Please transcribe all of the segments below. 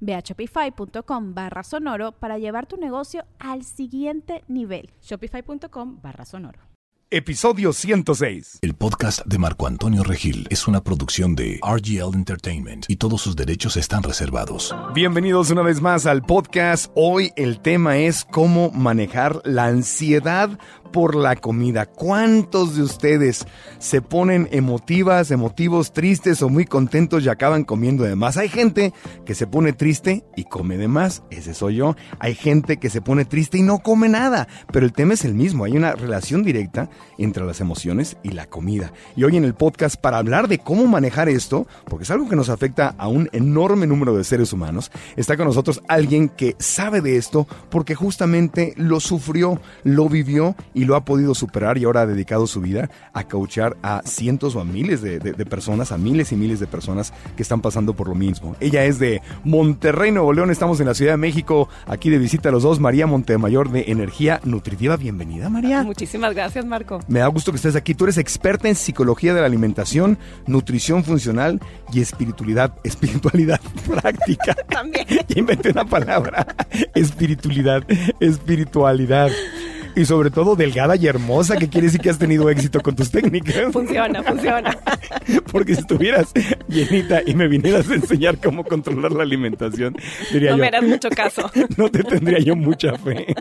Ve a shopify.com barra sonoro para llevar tu negocio al siguiente nivel. Shopify.com barra sonoro. Episodio 106. El podcast de Marco Antonio Regil es una producción de RGL Entertainment y todos sus derechos están reservados. Bienvenidos una vez más al podcast. Hoy el tema es cómo manejar la ansiedad por la comida. ¿Cuántos de ustedes se ponen emotivas, emotivos, tristes o muy contentos y acaban comiendo de más? Hay gente que se pone triste y come de más, ese soy yo. Hay gente que se pone triste y no come nada, pero el tema es el mismo, hay una relación directa entre las emociones y la comida. Y hoy en el podcast para hablar de cómo manejar esto, porque es algo que nos afecta a un enorme número de seres humanos, está con nosotros alguien que sabe de esto porque justamente lo sufrió, lo vivió lo ha podido superar y ahora ha dedicado su vida a coachar a cientos o a miles de, personas, a miles y miles de personas que están pasando por lo mismo. Ella es de Monterrey, Nuevo León, estamos en la Ciudad de México, aquí de visita a los dos, María Montemayor de Energía Nutritiva. Bienvenida, María. Muchísimas gracias, Marco. Me da gusto que estés aquí. Tú eres experta en psicología de la alimentación, nutrición funcional y espiritualidad, espiritualidad práctica. También. Ya inventé una palabra. Espiritualidad, espiritualidad y sobre todo delgada y hermosa, que quiere decir que has tenido éxito con tus técnicas. Funciona, funciona. Porque si estuvieras llenita y me vinieras a enseñar cómo controlar la alimentación, diría no yo. No me harás mucho caso. No te tendría yo mucha fe.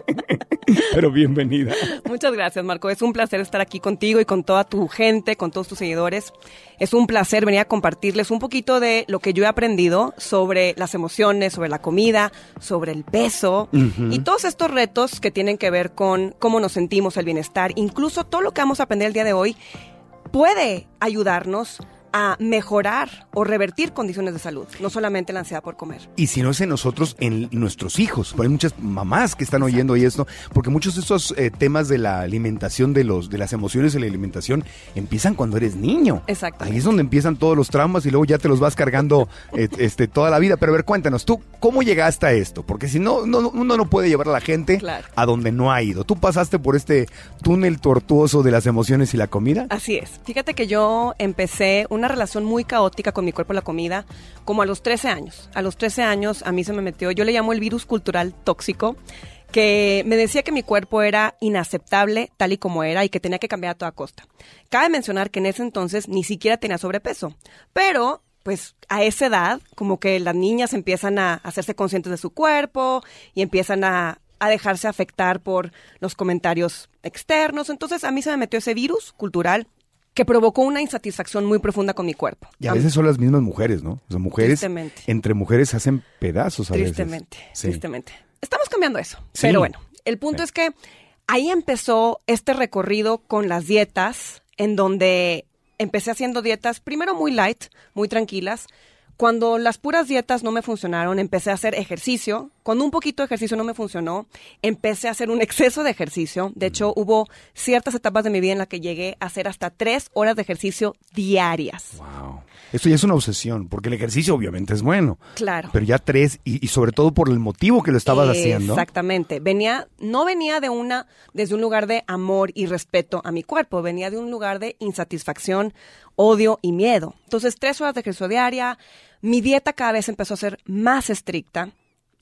Pero bienvenida. Muchas gracias, Marco. Es un placer estar aquí contigo y con toda tu gente, con todos tus seguidores. Es un placer venir a compartirles un poquito de lo que yo he aprendido sobre las emociones, sobre la comida, sobre el peso y todos estos retos que tienen que ver con cómo nos sentimos, el bienestar, incluso todo lo que vamos a aprender el día de hoy puede ayudarnos a mejorar o revertir condiciones de salud, no solamente la ansiedad por comer. Y si no es en nosotros, en nuestros hijos. Hay muchas mamás que están oyendo y esto, porque muchos de estos eh, temas de la alimentación, de los de las emociones de la alimentación, empiezan cuando eres niño. Exacto. Ahí es donde empiezan todos los traumas y luego ya te los vas cargando eh, este, toda la vida. Pero a ver, cuéntanos, tú, ¿cómo llegaste a esto? Porque si no, no uno no puede llevar a la gente a donde no ha ido. ¿Tú pasaste por este túnel tortuoso de las emociones y la comida? Así es. Fíjate que yo empecé una relación muy caótica con mi cuerpo y la comida, como a los 13 años. A los 13 años a mí se me metió, yo le llamo el virus cultural tóxico, que me decía que mi cuerpo era inaceptable tal y como era y que tenía que cambiar a toda costa. Cabe mencionar que en ese entonces ni siquiera tenía sobrepeso, pero pues a esa edad como que las niñas empiezan a hacerse conscientes de su cuerpo y empiezan a, a dejarse afectar por los comentarios externos. Entonces a mí se me metió ese virus cultural que provocó una insatisfacción muy profunda con mi cuerpo. Y a veces son las mismas mujeres, ¿no? O sea, mujeres entre mujeres hacen pedazos a tristemente, veces. Tristemente, Estamos cambiando eso. Pero bueno, el punto es que ahí empezó este recorrido con las dietas, en donde empecé haciendo dietas primero muy light, muy tranquilas, cuando las puras dietas no me funcionaron, empecé a hacer ejercicio. Cuando un poquito de ejercicio no me funcionó, empecé a hacer un exceso de ejercicio. De hecho, hubo ciertas etapas de mi vida en las que llegué a hacer hasta tres horas de ejercicio diarias. Wow. Esto ya es una obsesión, porque el ejercicio obviamente es bueno. Claro. Pero ya tres, y, sobre todo por el motivo que lo estabas haciendo. Exactamente. Venía, no venía de una, desde un lugar de amor y respeto a mi cuerpo, venía de un lugar de insatisfacción, odio y miedo. Entonces, tres horas de ejercicio diaria, mi dieta cada vez empezó a ser más estricta.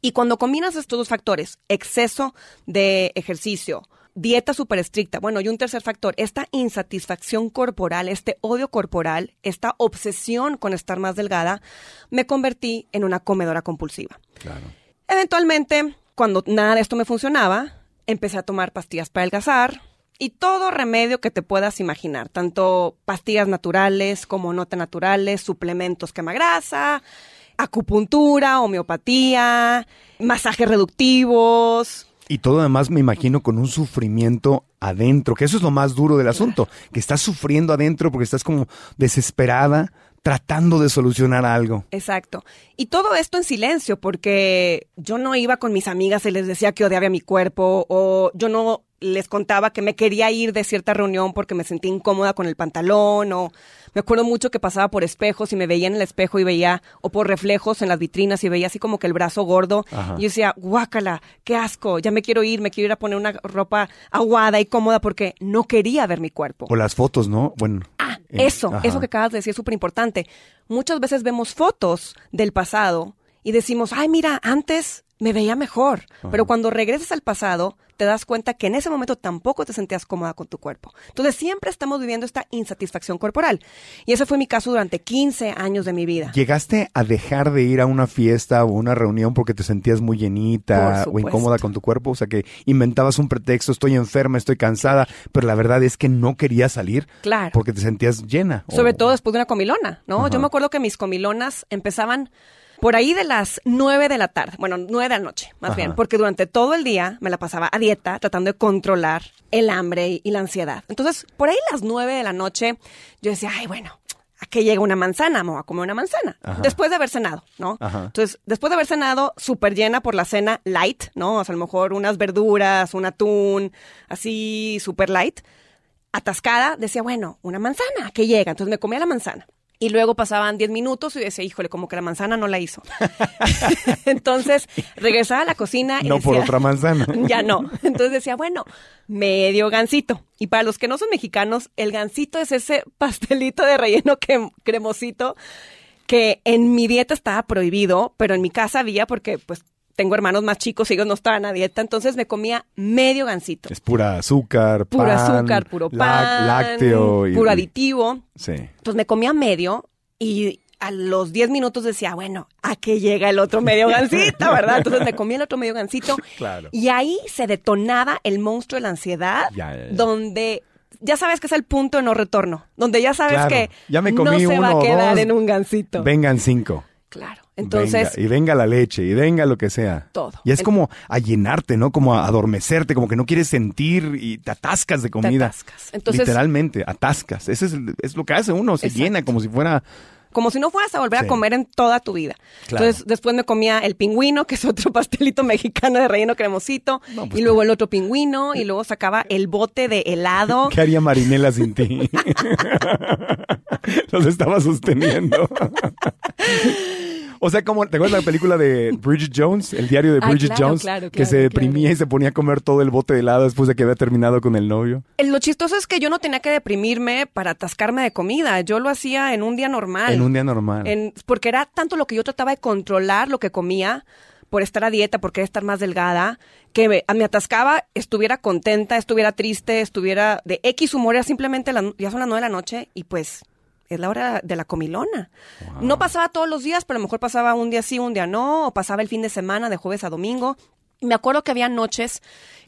Y cuando combinas estos dos factores, exceso de ejercicio, dieta súper estricta, bueno, y un tercer factor, esta insatisfacción corporal, este odio corporal, esta obsesión con estar más delgada, me convertí en una comedora compulsiva. Claro. Eventualmente, cuando nada de esto me funcionaba, empecé a tomar pastillas para adelgazar, y todo remedio que te puedas imaginar, tanto pastillas naturales como no tan naturales, suplementos quema grasa, acupuntura, homeopatía, masajes reductivos. Y todo además me imagino con un sufrimiento adentro, que eso es lo más duro del asunto, que estás sufriendo adentro porque estás como desesperada tratando de solucionar algo. Exacto. Y todo esto en silencio, porque yo no iba con mis amigas y les decía que odiaba mi cuerpo, o yo no les contaba que me quería ir de cierta reunión porque me sentía incómoda con el pantalón o me acuerdo mucho que pasaba por espejos y me veía en el espejo y veía o por reflejos en las vitrinas y veía así como que el brazo gordo y yo decía, guácala, qué asco, ya me quiero ir, me quiero ir a poner una ropa aguada y cómoda porque no quería ver mi cuerpo. O las fotos, ¿no? Bueno. Eso, eso que acabas de decir es súper importante. Muchas veces vemos fotos del pasado y decimos, ay, mira, antes me veía mejor. Pero cuando regresas al pasado, te das cuenta que en ese momento tampoco te sentías cómoda con tu cuerpo. Entonces siempre estamos viviendo esta insatisfacción corporal. Y ese fue mi caso durante 15 años de mi vida. ¿Llegaste a dejar de ir a una fiesta o una reunión porque te sentías muy llenita o incómoda con tu cuerpo? O sea, que inventabas un pretexto, estoy enferma, estoy cansada, pero la verdad es que no querías salir claro. porque te sentías llena. Sobre todo después de una comilona, ¿no? Yo me acuerdo que mis comilonas empezaban por ahí de las nueve de la tarde, bueno, nueve de la noche, más bien, porque durante todo el día me la pasaba a dieta, tratando de controlar el hambre y, la ansiedad. Entonces, por ahí las nueve de la noche, yo decía, ay, bueno, ¿a qué llega una manzana? Me voy a comer una manzana. Después de haber cenado, ¿no? Entonces, después de haber cenado, súper llena por la cena light, ¿no? O sea, a lo mejor unas verduras, un atún, así, súper light. Atascada, decía, bueno, una manzana, ¿a qué llega? Entonces me comía la manzana. Y luego pasaban 10 minutos y decía, híjole, como que la manzana no la hizo. Entonces regresaba a la cocina y No por otra manzana. ya no. Entonces decía, bueno, medio gansito. Y para los que no son mexicanos, el gansito es ese pastelito de relleno cremosito que en mi dieta estaba prohibido, pero en mi casa había porque pues tengo hermanos más chicos y ellos no estaban a dieta, entonces me comía medio gansito. Es pura azúcar, puro azúcar, puro pan, lácteo, y, puro aditivo. Sí. Entonces me comía medio y a los 10 minutos decía, bueno, ¿a qué llega el otro medio gansito, verdad? Entonces me comía el otro medio gansito. Claro. Y ahí se detonaba el monstruo de la ansiedad, donde ya sabes que es el punto de no retorno, donde ya sabes que ya me comí no se va a quedar en un gansito. Vengan cinco. Claro. Entonces. y venga la leche, y venga lo que sea. Todo. Y es como a llenarte, ¿no? Como a adormecerte, como que no quieres sentir y te atascas de comida. Te atascas. Entonces, Literalmente, atascas. Eso es, lo que hace uno, se llena como si fuera como si no fueras a volver a comer en toda tu vida. Entonces, después me comía el pingüino, que es otro pastelito mexicano de relleno cremosito, pues y luego el otro pingüino, y luego sacaba el bote de helado. ¿Qué haría Marinela sin ti? Los estaba sosteniendo. O sea, como, ¿te acuerdas la película de Bridget Jones? El diario de Bridget Jones. que se deprimía y se ponía a comer todo el bote de helado después de que había terminado con el novio. Lo chistoso es que yo no tenía que deprimirme para atascarme de comida. Yo lo hacía en un día normal. En un día normal. porque era tanto lo que yo trataba de controlar lo que comía por estar a dieta, por querer estar más delgada, que me, atascaba, estuviera contenta, estuviera triste, estuviera de X humor, era simplemente ya son las nueve de la noche y pues es la hora de la comilona. No pasaba todos los días, pero a lo mejor pasaba un día sí, un día no, o pasaba el fin de semana de jueves a domingo. me acuerdo que había noches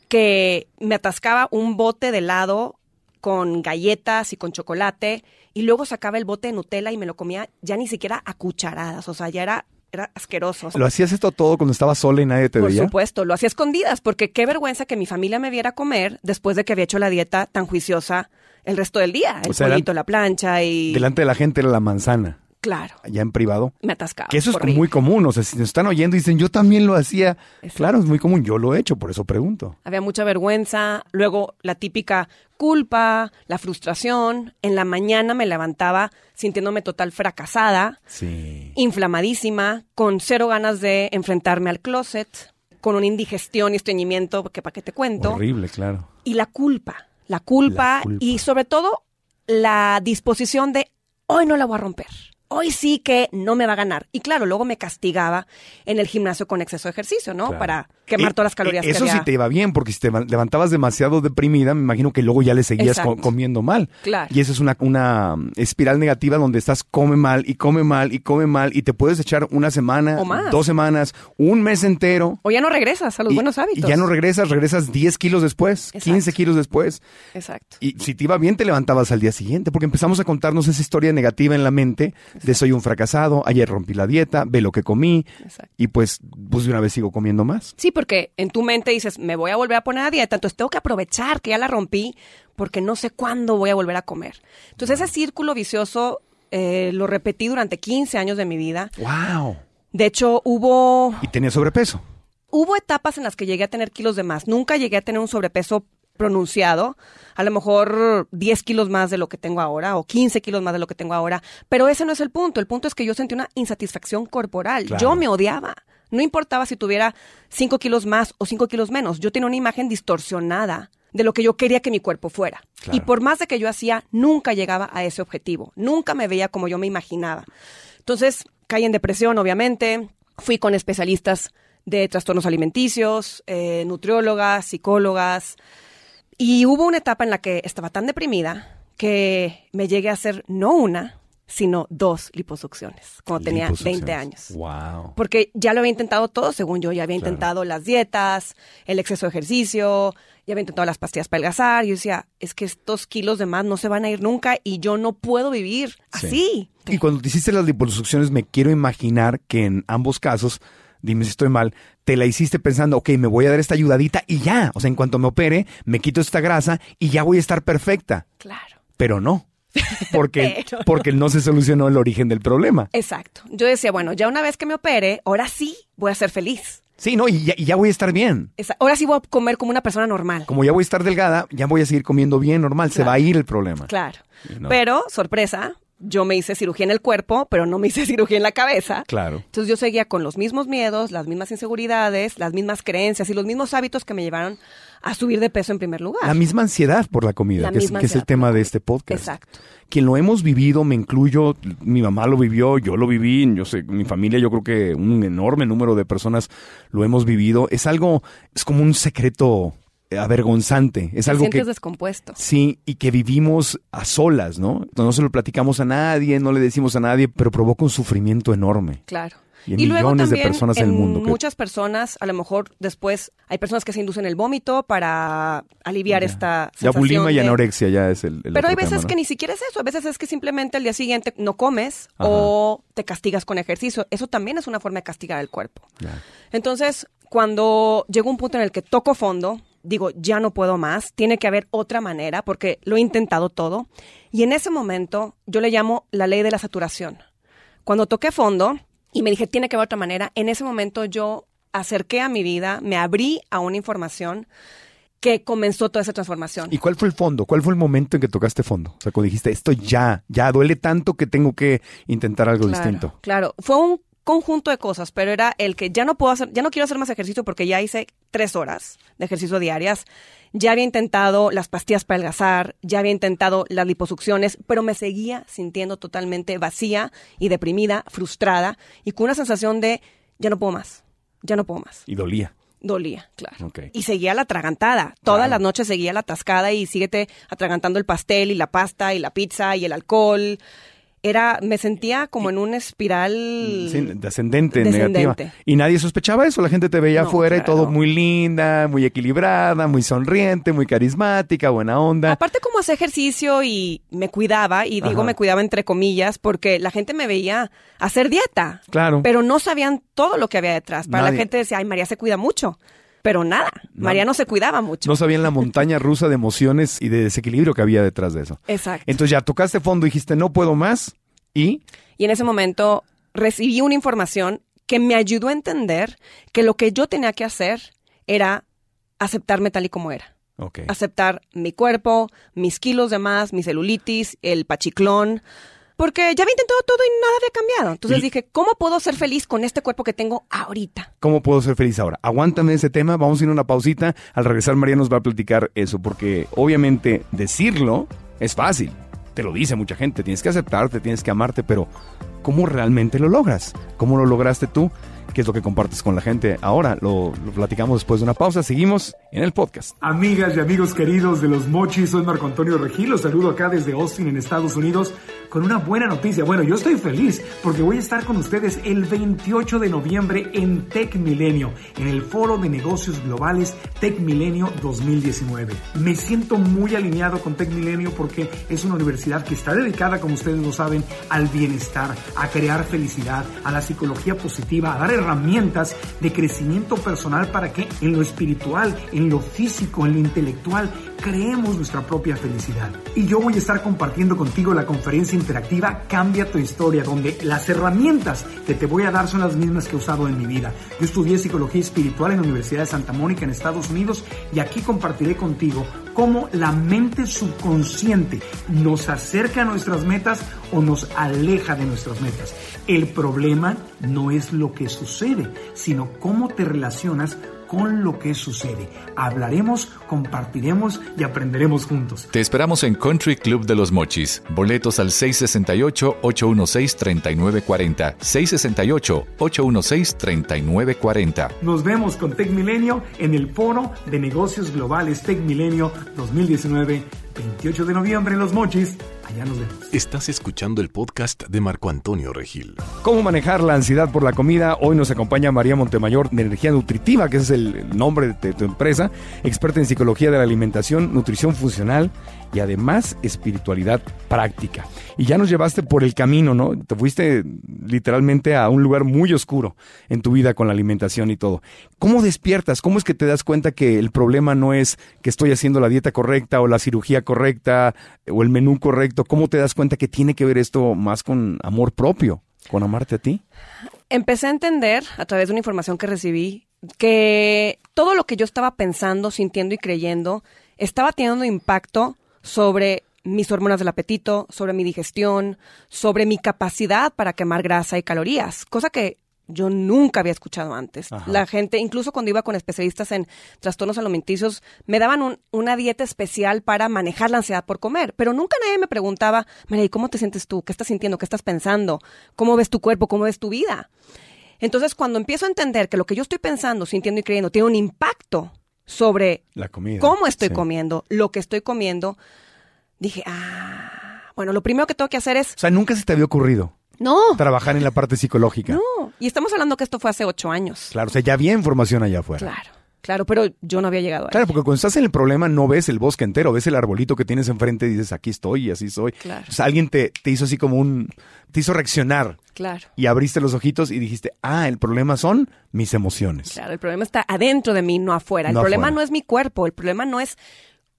que me atascaba un bote de helado con galletas y con chocolate y luego sacaba el bote de Nutella y me lo comía ya ni siquiera a cucharadas, o sea, ya era era asqueroso. ¿Lo hacías esto todo cuando estabas sola y nadie te veía? Por supuesto, lo hacía escondidas, porque qué vergüenza que mi familia me viera comer después de que había hecho la dieta tan juiciosa el resto del día. El pollito, la plancha y... Delante de la gente era la manzana. Claro. Allá en privado. Me atascaba. Que eso es muy común. O sea, si nos están oyendo y dicen, yo también lo hacía. Claro, es muy común. Yo lo he hecho, por eso pregunto. Había mucha vergüenza. Luego, la típica culpa, la frustración. En la mañana me levantaba sintiéndome total fracasada. Sí. Inflamadísima, con cero ganas de enfrentarme al closet, con una indigestión y estreñimiento, que para qué te cuento. Horrible, claro. Y la culpa la culpa, y sobre todo la disposición de hoy no la voy a romper. hoy sí que no me va a ganar. Y claro, luego me castigaba en el gimnasio con exceso de ejercicio, ¿no? Claro. Para quemar Eh, todas las calorías eh, que Eso había. sí te iba bien, porque si te levantabas demasiado deprimida, me imagino que luego ya le seguías Exacto. comiendo mal. Claro. Y esa es una, una espiral negativa donde estás come mal y come mal y come mal y te puedes echar una semana, O más. dos semanas, un mes entero. O ya no regresas a los y, buenos hábitos. Y ya no regresas, regresas 10 kilos después, Exacto. 15 kilos después. Exacto. Y si te iba bien, te levantabas al día siguiente, porque empezamos a contarnos esa historia negativa en la mente de soy un fracasado, ayer rompí la dieta, ve lo que comí, Exacto. y pues, pues de una vez sigo comiendo más. Sí, porque en tu mente dices, me voy a volver a poner a dieta, entonces tengo que aprovechar que ya la rompí porque no sé cuándo voy a volver a comer. Entonces ese círculo vicioso eh, lo repetí durante 15 años de mi vida. ¡Wow! De hecho, hubo, Y tenía sobrepeso. hubo etapas en las que llegué a tener kilos de más. Nunca llegué a tener un sobrepeso pronunciado, a lo mejor 10 kilos más de lo que tengo ahora o 15 kilos más de lo que tengo ahora, pero ese no es el punto, el punto es que yo sentí una insatisfacción corporal, Claro. yo me odiaba, no importaba si tuviera 5 kilos más o 5 kilos menos, yo tenía una imagen distorsionada de lo que yo quería que mi cuerpo fuera. Claro. Y por más de que yo hacía, nunca llegaba a ese objetivo, nunca me veía como yo me imaginaba. Entonces, caí en depresión, obviamente, fui con especialistas de trastornos alimenticios, eh, nutriólogas, psicólogas, y hubo una etapa en la que estaba tan deprimida que me llegué a hacer no una, sino dos liposucciones, cuando tenía 20 Liposucciones. años. ¡Wow! Porque ya lo había intentado todo, según yo, ya había Claro. intentado las dietas, el exceso de ejercicio, ya había intentado las pastillas para adelgazar. Yo decía, es que estos kilos de más no se van a ir nunca y yo no puedo vivir Sí. así. Y cuando te hiciste las liposucciones, me quiero imaginar que en ambos casos, dime si estoy mal, te la hiciste pensando, ok, me voy a dar esta ayudadita y ya. O sea, en cuanto me opere, me quito esta grasa y ya voy a estar perfecta. Claro. Pero no. Porque, Pero no. porque no se solucionó el origen del problema. Exacto. Yo decía, bueno, ya una vez que me opere, ahora sí voy a ser feliz. Sí, no, y ya, y ya voy a estar bien. Ahora sí voy a comer como una persona normal. Como ya voy a estar delgada, ya voy a seguir comiendo bien, normal. Se va a ir el problema. Claro. Pero, sorpresa, yo me hice cirugía en el cuerpo, pero no me hice cirugía en la cabeza. Claro. Entonces yo seguía con los mismos miedos, las mismas inseguridades, las mismas creencias y los mismos hábitos que me llevaron a subir de peso en primer lugar. La misma ansiedad por la comida, La que es, que es el tema de este podcast. Exacto. Quien lo hemos vivido, me incluyo, mi mamá lo vivió, yo lo viví, yo sé, mi familia, yo creo que un enorme número de personas lo hemos vivido. Es algo, es como un secreto avergonzante. Es Te algo sientes que descompuesto. sí y que vivimos a solas, ¿no? No se lo platicamos a nadie, no le decimos a nadie, pero provoca un sufrimiento enorme. Claro. Y en millones de personas en el mundo que- Muchas personas, a lo mejor después, hay personas que se inducen el vómito para aliviar esta Ya sensación bulimia y de- anorexia ya es el, el Pero hay veces tema, ¿no? que ni siquiera es eso, a veces es que simplemente el día siguiente no comes Ajá. o te castigas con ejercicio. Eso también es una forma de castigar el cuerpo. Ya. Entonces, cuando llegó un punto en el que toco fondo, digo, ya no puedo más, tiene que haber otra manera porque lo he intentado todo. Y en ese momento yo le llamo la ley de la saturación. Cuando toqué fondo y me dije, tiene que haber otra manera, en ese momento yo acerqué a mi vida, me abrí a una información que comenzó toda esa transformación. ¿Y cuál fue el fondo? ¿Cuál fue el momento en que tocaste fondo? O sea, cuando dijiste, esto ya, ya duele tanto que tengo que intentar algo Claro, distinto. Claro, fue un conjunto de cosas, pero era el que ya no puedo hacer, ya no quiero hacer más ejercicio porque ya hice tres horas de ejercicio diarias. Ya había intentado las pastillas para adelgazar, ya había intentado las liposucciones, pero me seguía sintiendo totalmente vacía y deprimida, frustrada y con una sensación de ya no puedo más, ya no puedo más. Y dolía. Dolía, claro. Ok. Y seguía la atragantada. Todas Claro. las noches seguía la atascada y síguete atragantando el pastel y la pasta y la pizza y el alcohol. Era, me sentía como en una espiral. Sí, descendente, Descendente. negativa. Y nadie sospechaba eso. La gente te veía No, afuera y todo muy linda, muy equilibrada, muy sonriente, muy carismática, buena onda. Aparte como hacía ejercicio y me cuidaba, y digo Ajá. me cuidaba entre comillas, porque la gente me veía hacer dieta. Claro. Pero no sabían todo lo que había detrás. Para Nadie. la gente decía, ay, María se cuida mucho. Pero nada, No. María no se cuidaba mucho. No sabían la montaña rusa de emociones y de desequilibrio que había detrás de eso. Exacto. Entonces ya tocaste fondo y dijiste, no puedo más. Y Y en ese momento recibí una información que me ayudó a entender que lo que yo tenía que hacer era aceptarme tal y como era. Ok. Aceptar mi cuerpo, mis kilos de más, mi celulitis, el pachiclón. Porque ya había intentado todo y nada había cambiado. Entonces Y- dije, ¿cómo puedo ser feliz con este cuerpo que tengo ahorita? ¿Cómo puedo ser feliz ahora? Aguántame ese tema, vamos a ir a una pausita. Al regresar María nos va a platicar eso, porque obviamente decirlo es fácil, te lo dice mucha gente, tienes que aceptarte, tienes que amarte, pero ¿cómo realmente lo logras? ¿Cómo lo lograste tú? qué es lo que compartes con la gente. Ahora lo, platicamos después de una pausa. Seguimos en el podcast. Amigas y amigos queridos de los Mochis, soy Marco Antonio Regil. Los saludo acá desde Austin, en Estados Unidos, con una buena noticia. Bueno, yo estoy feliz porque voy a estar con ustedes el 28 de noviembre en Tech Milenio, en el Foro de Negocios Globales Tech Milenio 2019. Me siento muy alineado con Tech Milenio porque es una universidad que está dedicada, como ustedes lo saben, al bienestar, a crear felicidad, a la psicología positiva, a dar herramientas de crecimiento personal para que en lo espiritual, en lo físico, en lo intelectual, creemos nuestra propia felicidad. Y yo voy a estar compartiendo contigo la conferencia interactiva Cambia tu historia, donde las herramientas que te voy a dar son las mismas que he usado en mi vida. Yo estudié psicología espiritual en la Universidad de Santa Mónica en Estados Unidos y aquí compartiré contigo cómo la mente subconsciente nos acerca a nuestras metas o nos aleja de nuestras metas. El problema no es lo que sucede, sino cómo te relacionas con lo que sucede. Hablaremos, compartiremos y aprenderemos juntos. Te esperamos en Country Club de los Mochis. Boletos al 668-816-3940. 668-816-3940. Nos vemos con Tech Milenio en el Foro de Negocios Globales Tech Milenio 2019, 28 de noviembre en Los Mochis. Allá nos vemos. Estás escuchando el podcast de Marco Antonio Regil. ¿Cómo manejar la ansiedad por la comida? Hoy nos acompaña María Montemayor de Energía Nutritiva, que es el nombre de tu empresa, experta en psicología de la alimentación, nutrición funcional y además espiritualidad práctica. Y ya nos llevaste por el camino, ¿no? Te fuiste literalmente a un lugar muy oscuro en tu vida con la alimentación y todo. ¿Cómo despiertas? ¿Cómo es que te das cuenta que el problema no es que estoy haciendo la dieta correcta o la cirugía correcta o el menú correcto? ¿Cómo te das cuenta que tiene que ver esto más con amor propio, con amarte a ti? Empecé a entender a través de una información que recibí que todo lo que yo estaba pensando, sintiendo y creyendo estaba teniendo impacto sobre mis hormonas del apetito, sobre mi digestión, sobre mi capacidad para quemar grasa y calorías, cosa que yo nunca había escuchado antes. La gente, incluso cuando iba con especialistas en trastornos alimenticios, me daban una dieta especial para manejar la ansiedad por comer, pero nunca nadie me preguntaba, María, ¿y cómo te sientes tú? ¿Qué estás sintiendo? ¿Qué estás pensando? ¿Cómo ves tu cuerpo? ¿Cómo ves tu vida? Entonces, cuando empiezo a entender que lo que yo estoy pensando, sintiendo y creyendo tiene un impacto sobre la comida, cómo estoy comiendo, lo que estoy comiendo, dije, ah, bueno, lo primero que tengo que hacer es... O sea, nunca se te había ocurrido. No. Trabajar en la parte psicológica. No. Y estamos hablando que esto fue hace ocho años. Claro, o sea, ya había información allá afuera. Claro. Claro, pero yo no había llegado ahí. Claro, porque cuando estás en el problema no ves el bosque entero, ves el arbolito que tienes enfrente y dices, aquí estoy y así soy. Claro. O sea, alguien te, te hizo así como un... te hizo reaccionar. Claro. Y abriste los ojitos y dijiste, ah, el problema son mis emociones. Claro, el problema está adentro de mí, no afuera. El problema no es mi cuerpo, el problema no es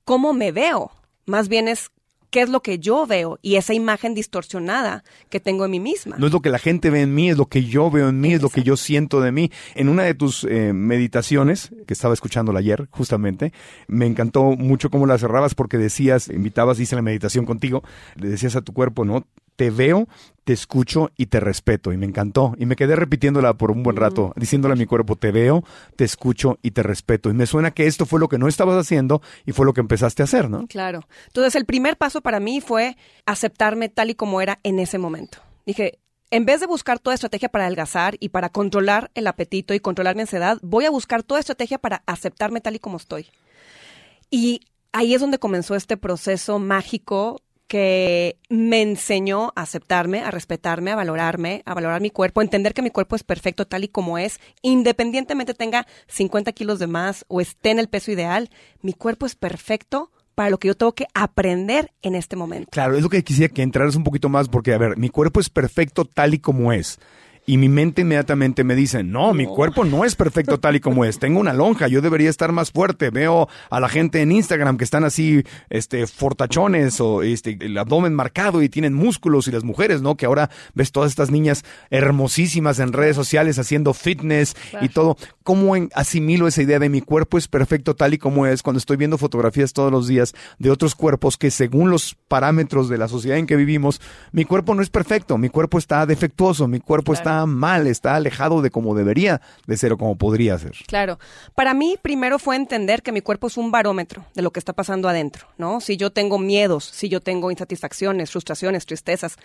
cómo me veo, más bien es qué es lo que yo veo y esa imagen distorsionada que tengo en mí misma. No es lo que la gente ve en mí, es lo que yo veo en mí, es lo que yo siento de mí. En una de tus eh, meditaciones, que estaba escuchándola ayer, justamente, me encantó mucho cómo la cerrabas porque decías, invitabas, hice la meditación contigo, le decías a tu cuerpo, ¿no? Te veo, te escucho y te respeto. Y me encantó. Y me quedé repitiéndola por un buen rato, diciéndole a mi cuerpo, te veo, te escucho y te respeto. Y me suena que esto fue lo que no estabas haciendo y fue lo que empezaste a hacer, ¿no? Claro. Entonces el primer paso para mí fue aceptarme tal y como era en ese momento. Dije, en vez de buscar toda estrategia para adelgazar y para controlar el apetito y controlar mi ansiedad, voy a buscar toda estrategia para aceptarme tal y como estoy. Y ahí es donde comenzó este proceso mágico que me enseñó a aceptarme, a respetarme, a valorarme, a valorar mi cuerpo, a entender que mi cuerpo es perfecto tal y como es, independientemente tenga 50 kilos de más o esté en el peso ideal, mi cuerpo es perfecto para lo que yo tengo que aprender en este momento. Claro, es lo que quisiera que entraras un poquito más, porque, a ver, mi cuerpo es perfecto tal y como es y mi mente inmediatamente me dice, no, mi cuerpo no es perfecto tal y como es, tengo una lonja, yo debería estar más fuerte, veo a la gente en Instagram que están así, este, fortachones o este, el abdomen marcado y tienen músculos y las mujeres, ¿no? Que ahora ves todas estas niñas hermosísimas en redes sociales haciendo fitness y todo. ¿Cómo asimilo esa idea de mi cuerpo es perfecto tal y como es cuando estoy viendo fotografías todos los días de otros cuerpos que según los parámetros de la sociedad en que vivimos, mi cuerpo no es perfecto, mi cuerpo está defectuoso, mi cuerpo está mal, está alejado de como debería de ser o como podría ser. Claro. Para mí, primero fue entender que mi cuerpo es un barómetro de lo que está pasando adentro, ¿no? Si yo tengo miedos, si yo tengo insatisfacciones, frustraciones, tristezas,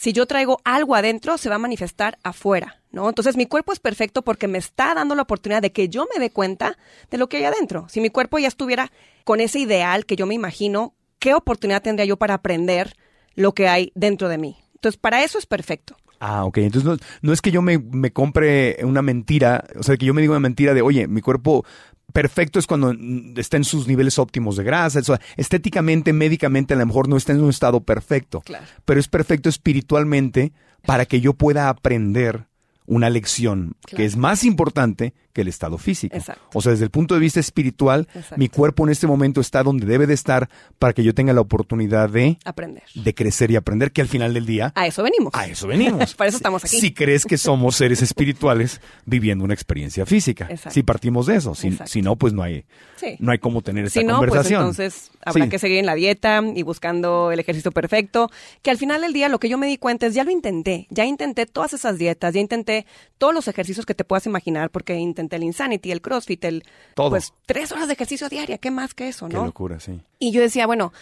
si yo traigo algo adentro, se va a manifestar afuera, ¿no? Entonces, mi cuerpo es perfecto porque me está dando la oportunidad de que yo me dé cuenta de lo que hay adentro. Si mi cuerpo ya estuviera con ese ideal que yo me imagino, ¿qué oportunidad tendría yo para aprender lo que hay dentro de mí? Entonces, para eso es perfecto. Ah, ok. Entonces no, no es que yo me, me compre una mentira, o sea, que yo me diga una mentira de, oye, mi cuerpo perfecto es cuando está en sus niveles óptimos de grasa. o sea, estéticamente, médicamente, a lo mejor no está en un estado perfecto. Claro. Pero es perfecto espiritualmente para que yo pueda aprender una lección que es más importante que el estado físico. Exacto. O sea, desde el punto de vista espiritual, Exacto. mi cuerpo en este momento está donde debe de estar para que yo tenga la oportunidad de, Aprender. de crecer y aprender, que al final del día A eso venimos. a eso venimos. Para eso estamos aquí. Si crees que somos seres espirituales viviendo una experiencia física. Exacto. Si partimos de eso. Si, no, pues no hay, Sí. no hay cómo tener esta Si no, pues conversación. entonces habrá Sí. que seguir en la dieta y buscando el ejercicio perfecto. Que al final del día lo que yo me di cuenta es ya lo intenté. Ya intenté todas esas dietas, ya intenté todos los ejercicios que te puedas imaginar, porque intenté el Insanity, el CrossFit, el. Todo. Pues tres horas de ejercicio diaria, ¿qué más que eso, Qué no? locura, sí. Y yo decía, bueno,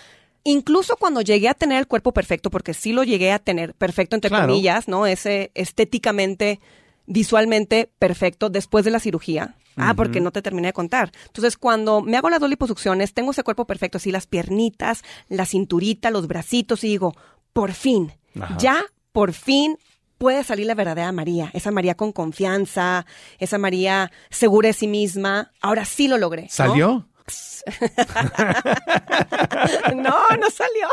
incluso cuando llegué a tener el cuerpo perfecto, porque sí lo llegué a tener perfecto, entre Claro. comillas, ¿no? Ese estéticamente, visualmente perfecto después de la cirugía. Ah, porque no te terminé de contar. Entonces, cuando me hago las dos liposucciones, tengo ese cuerpo perfecto, así las piernitas, la cinturita, los bracitos, y digo, por fin, Ajá. ya, por fin puede salir la verdadera María, esa María con confianza, esa María segura de sí misma. Ahora sí lo logré. ¿Salió? no, no salió.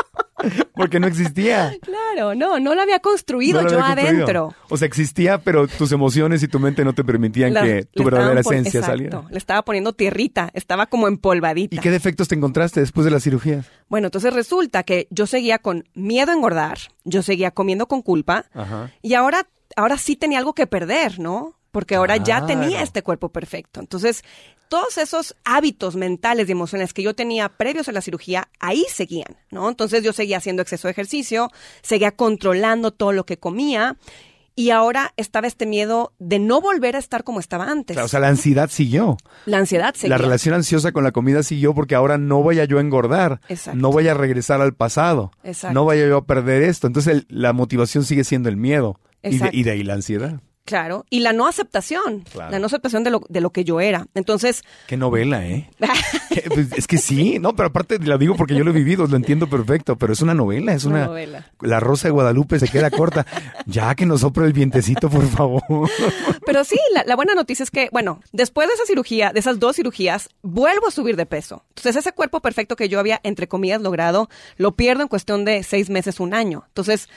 Porque no existía. Claro, no, no lo había construido No lo yo había construido. adentro. O sea, existía, pero tus emociones y tu mente no te permitían La- que tu verdadera esencia exacto, saliera. Le estaba poniendo tierrita, estaba como empolvadita. ¿Y qué defectos te encontraste después de la cirugía? Bueno, entonces resulta que yo seguía con miedo a engordar, yo seguía comiendo con culpa Ajá. y ahora, ahora sí tenía algo que perder, ¿no? Porque ahora ya tenía este cuerpo perfecto. Entonces, todos esos hábitos mentales y emociones que yo tenía previos a la cirugía, ahí seguían, ¿no? Entonces yo seguía haciendo exceso de ejercicio, seguía controlando todo lo que comía y ahora estaba este miedo de no volver a estar como estaba antes. Claro, o sea, la ansiedad siguió. la ansiedad seguía. La relación ansiosa con la comida siguió porque ahora no vaya yo a engordar, Exacto. no vaya a regresar al pasado, Exacto. no vaya yo a perder esto. Entonces el- la motivación sigue siendo el miedo y de, Exacto. y de ahí la ansiedad. Claro, y la no aceptación, Claro. la no aceptación de lo, de lo que yo era. Entonces, Qué novela, ¿eh? Pues, es que sí, no, pero aparte lo digo porque yo lo he vivido, lo entiendo perfecto, pero es una novela, es Una una, novela. La Rosa de Guadalupe se queda corta. Ya que nos sopre el vientecito, por favor. pero sí, la, la buena noticia es que, bueno, después de esa cirugía, de esas dos cirugías, vuelvo a subir de peso. Entonces, ese cuerpo perfecto que yo había, entre comillas, logrado, lo pierdo en cuestión de seis meses, un año. Entonces,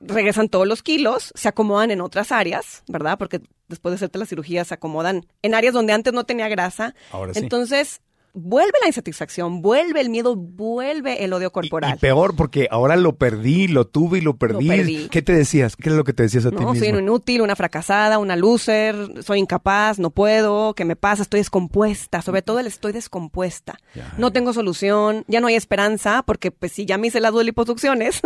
regresan todos los kilos, se acomodan en otras áreas, ¿verdad? Porque después de hacerte la cirugía se acomodan en áreas donde antes no tenía grasa. Ahora sí. Entonces, vuelve la insatisfacción, vuelve el miedo, vuelve el odio corporal. y peor porque ahora lo perdí, lo tuve y lo perdí. perdí. ¿Qué te decías? ¿Qué es lo que te decías a ti No, soy mismo? un inútil, una fracasada, una loser, soy incapaz, no puedo, ¿qué me pasa? Estoy descompuesta, sobre todo el estoy descompuesta. Ya, no tengo solución, ya no hay esperanza, porque pues si ya me hice las dos liposucciones,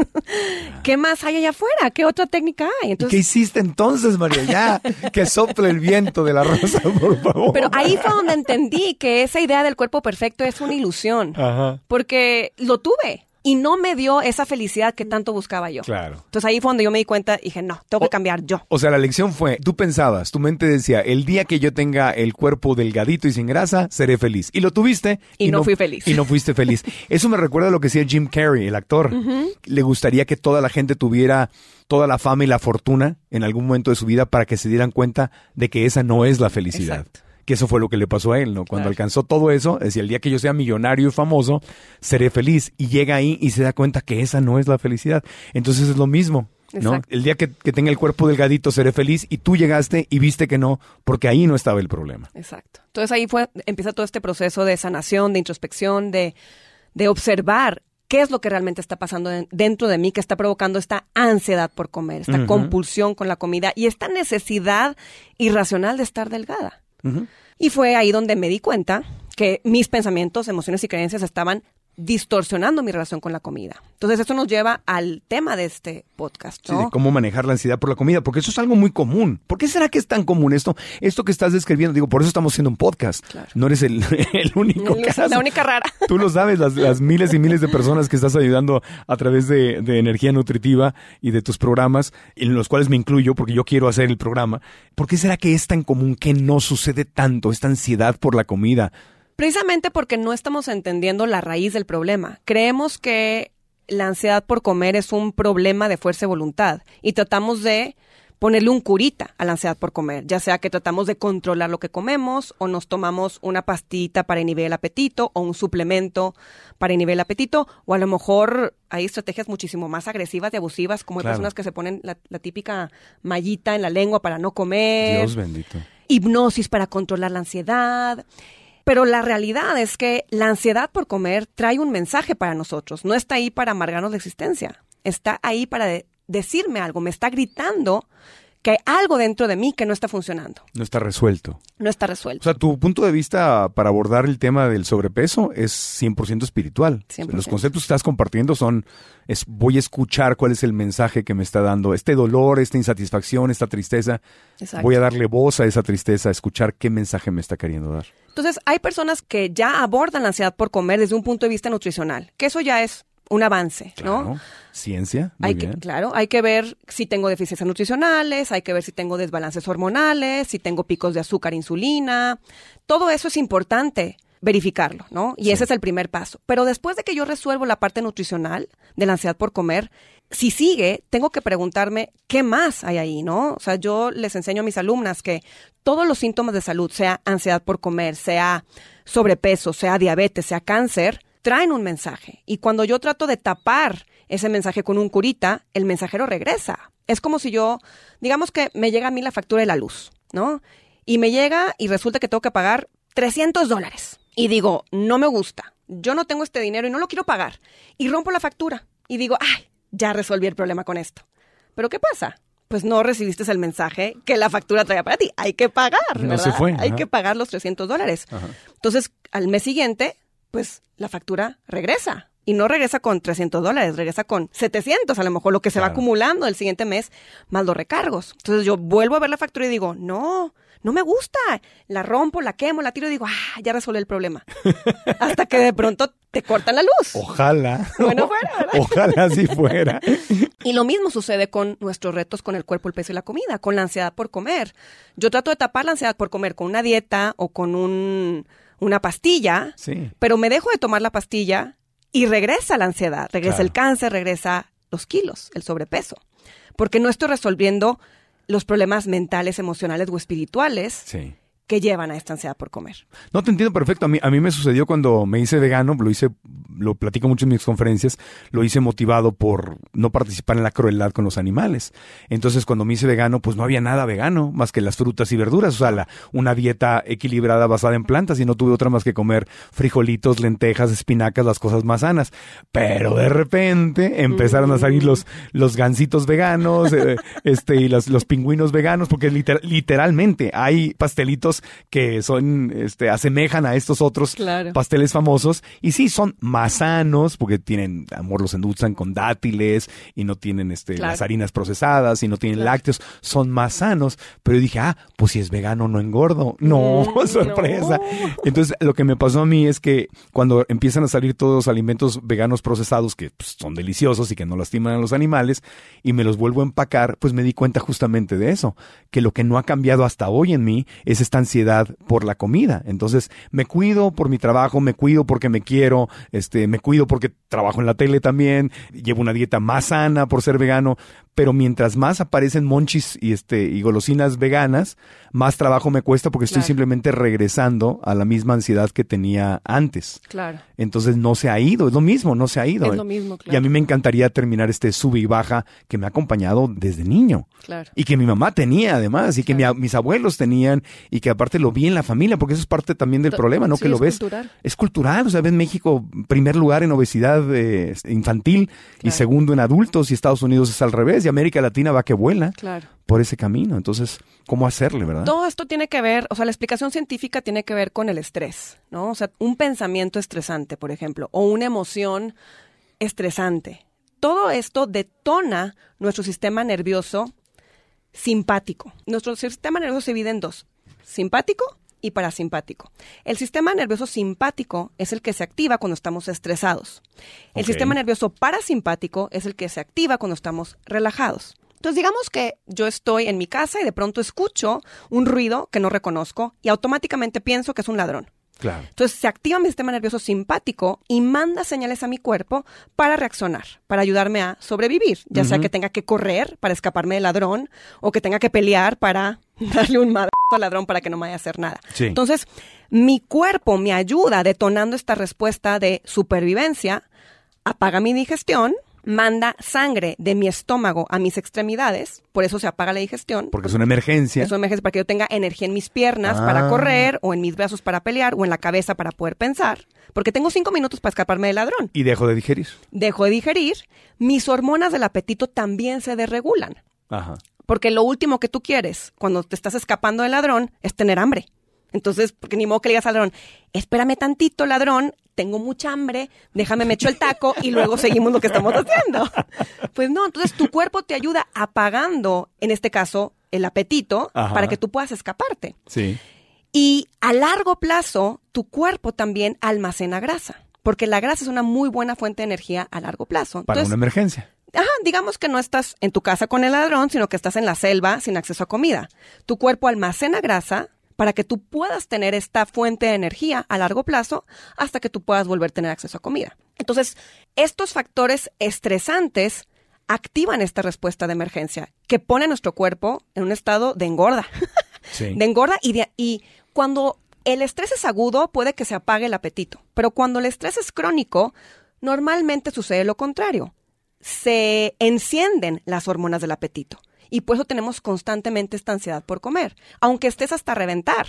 ¿qué más hay allá afuera? ¿Qué otra técnica hay? ¿Y qué Entonces, hiciste entonces, María? Ya, que sople el viento de la rosa, por favor. pero ahí fue donde entendí que esa idea del cuerpo perfecto es una ilusión, Ajá. porque lo tuve y no me dio esa felicidad que tanto buscaba yo. Claro. Entonces ahí fue donde yo me di cuenta y dije, no, tengo que O- cambiar yo. O sea, la lección fue, tú pensabas, tu mente decía, el día que yo tenga el cuerpo delgadito y sin grasa, seré feliz. Y lo tuviste. Y no fui feliz. Y no fuiste feliz. Eso me recuerda a lo que decía Jim Carrey, el actor. Le gustaría que toda la gente tuviera toda la fama y la fortuna en algún momento de su vida para que se dieran cuenta de que esa no es la felicidad. Exacto. Que eso fue lo que le pasó a él, ¿no? Cuando Claro. alcanzó todo eso, decía, el día que yo sea millonario y famoso, seré feliz. Y llega ahí y se da cuenta que esa no es la felicidad. Entonces es lo mismo. ¿no? Exacto. El día que, que tenga el cuerpo delgadito seré feliz y tú llegaste y viste que no, porque ahí no estaba el problema. Exacto. Entonces ahí fue, empieza todo este proceso de sanación, de introspección, de, de observar qué es lo que realmente está pasando en- dentro de mí, que está provocando esta ansiedad por comer, esta compulsión con la comida y esta necesidad irracional de estar delgada. Y fue ahí donde me di cuenta que mis pensamientos, emociones y creencias estaban distorsionando mi relación con la comida. Entonces eso nos lleva al tema de este podcast, Sí, de cómo manejar la ansiedad por la comida, porque eso es algo muy común. ¿Por qué será que es tan común esto? Esto que estás describiendo, digo, por eso estamos haciendo un podcast. Claro. No eres el, el único caso. la única rara. Tú lo sabes, las, las miles y miles de personas que estás ayudando a través de, de energía nutritiva y de tus programas, en los cuales me incluyo porque yo quiero hacer el programa. ¿Por qué será que es tan común que no sucede tanto esta ansiedad por la comida? Precisamente porque no estamos entendiendo la raíz del problema. Creemos que la ansiedad por comer es un problema de fuerza y voluntad y tratamos de ponerle un curita a la ansiedad por comer, ya sea que tratamos de controlar lo que comemos o nos tomamos una pastita para inhibir el apetito o un suplemento para inhibir el apetito o a lo mejor hay estrategias muchísimo más agresivas y abusivas como hay Claro. personas que se ponen la, la típica mallita en la lengua para no comer Dios bendito. hipnosis para controlar la ansiedad. Pero la realidad es que la ansiedad por comer trae un mensaje para nosotros. No está ahí para amargarnos la existencia. Está ahí para de- decirme algo. Me está gritando que hay algo dentro de mí que no está funcionando. No está resuelto. No está O resuelto. sea, tu punto de vista para abordar el tema del sobrepeso es 100% espiritual. 100%. Los conceptos que estás compartiendo son, es, voy a escuchar cuál es el mensaje que me está dando este dolor, esta insatisfacción, esta tristeza. Exacto. Voy a darle voz a esa tristeza, a escuchar qué mensaje me está queriendo dar. Entonces, hay personas que ya abordan la ansiedad por comer desde un punto de vista nutricional, que eso ya es un avance, ¿no? Ciencia, muy Hay bien. que, claro, hay que ver si tengo deficiencias nutricionales, hay que ver si tengo desbalances hormonales, si tengo picos de azúcar, insulina. Todo eso es importante verificarlo, ¿no? Y ese es el primer paso. Pero después de que yo resuelvo la parte nutricional de la ansiedad por comer, si sigue, tengo que preguntarme qué más hay ahí, ¿no? O sea, yo les enseño a mis alumnas que todos los síntomas de salud, sea ansiedad por comer, sea sobrepeso, sea diabetes, sea cáncer, traen un mensaje. Y cuando yo trato de tapar ese mensaje con un curita, el mensajero regresa. Es como si yo, digamos que me llega a mí la factura de la luz, ¿no? Y me llega y resulta que tengo que pagar 300 dólares. Y digo, no me gusta, yo no tengo este dinero y no lo quiero pagar. Y rompo la factura y digo, ay, ya resolví el problema con esto. Pero ¿qué pasa? Pues no recibiste el mensaje que la factura traía para ti. Hay que pagar, No ¿verdad? se fue, Hay que pagar los 300 dólares. Entonces, al mes siguiente, pues la factura regresa. Y no regresa con 300 dólares, regresa con 700, a lo mejor lo que se va acumulando el siguiente mes, más los recargos. Entonces yo vuelvo a ver la factura y digo, no, no me gusta. La rompo, la quemo, la tiro y digo, ah, ya resolví el problema. Hasta que de pronto te cortan la luz. Ojalá. Bueno, fuera, ¿verdad? Ojalá así fuera. Y lo mismo sucede con nuestros retos con el cuerpo, el peso y la comida, con la ansiedad por comer. Yo trato de tapar la ansiedad por comer con una dieta o con un, una pastilla, Sí. pero me dejo de tomar la pastilla y regresa la ansiedad, regresa Claro. el cáncer, regresa los kilos, el sobrepeso. Porque no estoy resolviendo los problemas mentales, emocionales o espirituales Sí. Que llevan a esta ansiedad por comer. No, te entiendo perfecto. A mí, a mí me sucedió cuando me hice vegano, lo hice, lo platico mucho en mis conferencias, lo hice motivado por no participar en la crueldad con los animales. Entonces, cuando me hice vegano, pues no había nada vegano más que las frutas y verduras, o sea, la- una dieta equilibrada basada en plantas y no tuve otra más que comer frijolitos, lentejas, espinacas, las cosas más sanas. Pero de repente empezaron a salir los, los gansitos veganos, eh, este, y los, los pingüinos veganos, porque liter- literalmente hay pastelitos que son, este, asemejan a estos otros Claro. pasteles famosos. Y sí, son más sanos, porque tienen, amor, los endulzan con dátiles y no tienen este, Claro. las harinas procesadas y no tienen Claro. lácteos. Son más sanos. Pero yo dije, ah, pues si es vegano no engordo. No, Mm, sorpresa. no. Entonces, lo que me pasó a mí es que cuando empiezan a salir todos los alimentos veganos procesados que pues, son deliciosos y que no lastiman a los animales y me los vuelvo a empacar, pues me di cuenta justamente de eso, que lo que no ha cambiado hasta hoy en mí es esta ansiedad por la comida. Entonces, me cuido por mi trabajo, me cuido porque me quiero, este, me cuido porque trabajo en la tele también, llevo una dieta más sana por ser vegano, pero mientras más aparecen monchis y este y golosinas veganas, más trabajo me cuesta porque estoy Claro. simplemente regresando a la misma ansiedad que tenía antes. Claro. Entonces no se ha ido, es lo mismo, no se ha ido. Es lo mismo, Y a claro. mí me encantaría terminar este sube y baja que me ha acompañado desde niño. Claro. Y que mi mamá tenía además, y que mi mis abuelos tenían, y que aparte lo vi en la familia, porque eso es parte también del problema, ¿no? sí, que lo es ves. cultural. Es cultural, o sea, ves México primer lugar en obesidad eh, infantil y Claro. segundo en adultos, y Estados Unidos es al revés. País y América Latina va que vuela Claro. por ese camino. Entonces, ¿cómo hacerle, verdad? Todo esto tiene que ver, o sea, la explicación científica tiene que ver con el estrés, ¿no? O sea, un pensamiento estresante, por ejemplo, o una emoción estresante. Todo esto detona nuestro sistema nervioso simpático. Nuestro sistema nervioso se divide en dos, simpático y parasimpático. El sistema nervioso simpático es el que se activa cuando estamos estresados. El sistema nervioso parasimpático es el que se activa cuando estamos relajados. Entonces digamos que yo estoy en mi casa y de pronto escucho un ruido que no reconozco y automáticamente pienso que es un ladrón. Claro. Entonces se activa mi sistema nervioso simpático y manda señales a mi cuerpo para reaccionar, para ayudarme a sobrevivir, ya sea que tenga que correr para escaparme del ladrón o que tenga que pelear para darle un madrazo al ladrón para que no me vaya a hacer nada. Sí. Entonces, mi cuerpo me ayuda detonando esta respuesta de supervivencia, apaga mi digestión, manda sangre de mi estómago a mis extremidades, por eso se apaga la digestión. Porque es una emergencia. Es una emergencia para que yo tenga energía en mis piernas Ah. para correr, o en mis brazos para pelear, o en la cabeza para poder pensar. Porque tengo cinco minutos para escaparme del ladrón. Y dejo de digerir. Dejo de digerir, mis hormonas del apetito también se desregulan. Ajá. Porque lo último que tú quieres cuando te estás escapando del ladrón es tener hambre. Entonces, porque ni modo que le digas al ladrón, espérame tantito, ladrón, tengo mucha hambre, déjame me echo el taco y luego seguimos lo que estamos haciendo. Pues no, entonces tu cuerpo te ayuda apagando, en este caso, el apetito Ajá. para que tú puedas escaparte. Sí. Y a largo plazo, tu cuerpo también almacena grasa, porque la grasa es una muy buena fuente de energía a largo plazo. Para una emergencia. Ajá, digamos que no estás en tu casa con el ladrón, sino que estás en la selva sin acceso a comida. Tu cuerpo almacena grasa para que tú puedas tener esta fuente de energía a largo plazo hasta que tú puedas volver a tener acceso a comida. Entonces, estos factores estresantes activan esta respuesta de emergencia que pone a nuestro cuerpo en un estado de engorda. Sí. de engorda y, de- y cuando el estrés es agudo puede que se apague el apetito, pero cuando el estrés es crónico, normalmente sucede lo contrario. Se encienden las hormonas del apetito y por eso tenemos constantemente esta ansiedad por comer, aunque estés hasta reventar,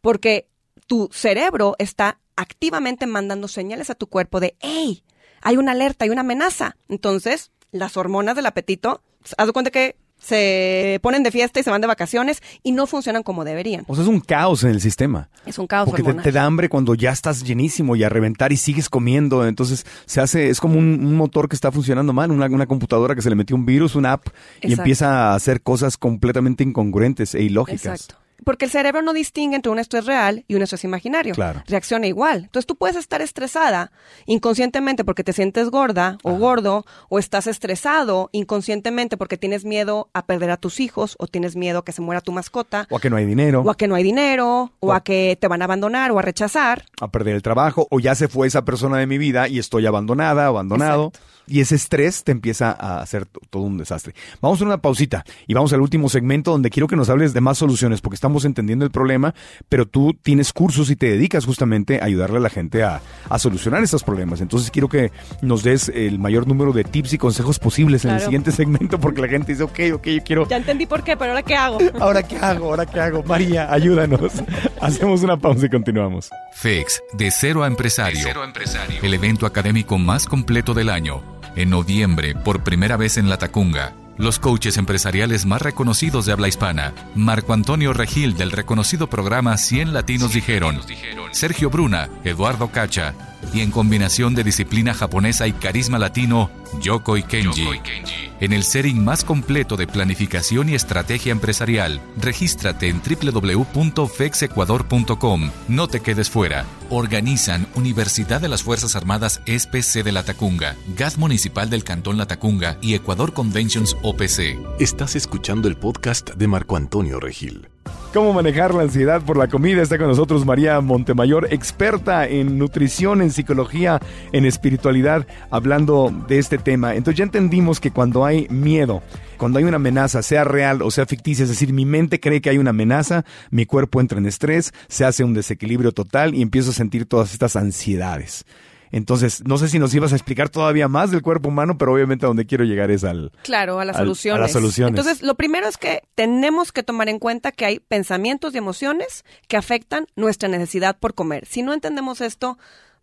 porque tu cerebro está activamente mandando señales a tu cuerpo de, hey, hay una alerta, hay una amenaza. Entonces, las hormonas del apetito, haz de cuenta que se ponen de fiesta y se van de vacaciones y no funcionan como deberían. O sea, es un caos en el sistema. Es un caos Porque te, da hambre cuando ya estás llenísimo y a reventar y sigues comiendo. Entonces se hace, es como un, un motor que está funcionando mal, una, una computadora que se le metió un virus, una app, y empieza a hacer cosas completamente incongruentes e ilógicas. Exacto. Porque el cerebro no distingue entre un estrés real y un estrés imaginario. Claro. Reacciona igual. Entonces tú puedes estar estresada inconscientemente porque te sientes gorda o gordo, o estás estresado inconscientemente porque tienes miedo a perder a tus hijos, o tienes miedo a que se muera tu mascota, O a que no hay dinero, o a que no hay dinero, o O- a que te van a abandonar o a rechazar. a perder el trabajo, o ya se fue esa persona de mi vida y estoy abandonada, abandonado. Y ese estrés te empieza a hacer todo un desastre. Vamos a una pausita y vamos al último segmento donde quiero que nos hables de más soluciones porque estamos entendiendo el problema, pero tú tienes cursos y te dedicas justamente a ayudarle a la gente a, a solucionar estos problemas. Entonces quiero que nos des el mayor número de tips y consejos posibles en el siguiente segmento porque la gente dice, ok, ok, yo quiero... Ya entendí por qué, pero ahora qué hago. ¿Ahora qué hago? ¿Ahora qué hago? María, ayúdanos. Hacemos una pausa y continuamos. FEX, de cero a empresario. El evento académico más completo del año. En noviembre, por primera vez en La Tacunga. Los coaches empresariales más reconocidos de habla hispana. Marco Antonio Regil del reconocido programa 100 Latinos Dijeron. Sergio Bruna, Eduardo Cacha. Y en combinación de disciplina japonesa y carisma latino, Yoko y Kenji. En el setting más completo de planificación y estrategia empresarial, regístrate en www.fexecuador.com. No te quedes fuera. Organizan Universidad de las Fuerzas Armadas SPC de La Tacunga, GAT Municipal del Cantón La Tacunga y Ecuador Conventions OPC. Estás escuchando el podcast de Marco Antonio Regil. ¿Cómo manejar la ansiedad por la comida? Está con nosotros María Montemayor, experta en nutrición, en psicología, en espiritualidad, hablando de este tema. Entonces ya entendimos que cuando hay miedo, cuando hay una amenaza, sea real o sea ficticia, es decir, mi mente cree que hay una amenaza, mi cuerpo entra en estrés, se hace un desequilibrio total y empiezo a sentir todas estas ansiedades. Entonces, no sé si nos ibas a explicar todavía más del cuerpo humano, pero obviamente a donde quiero llegar es al... Claro, a las Al- a soluciones. las soluciones. Entonces, lo primero es que tenemos que tomar en cuenta que hay pensamientos y emociones que afectan nuestra necesidad por comer. Si no entendemos esto,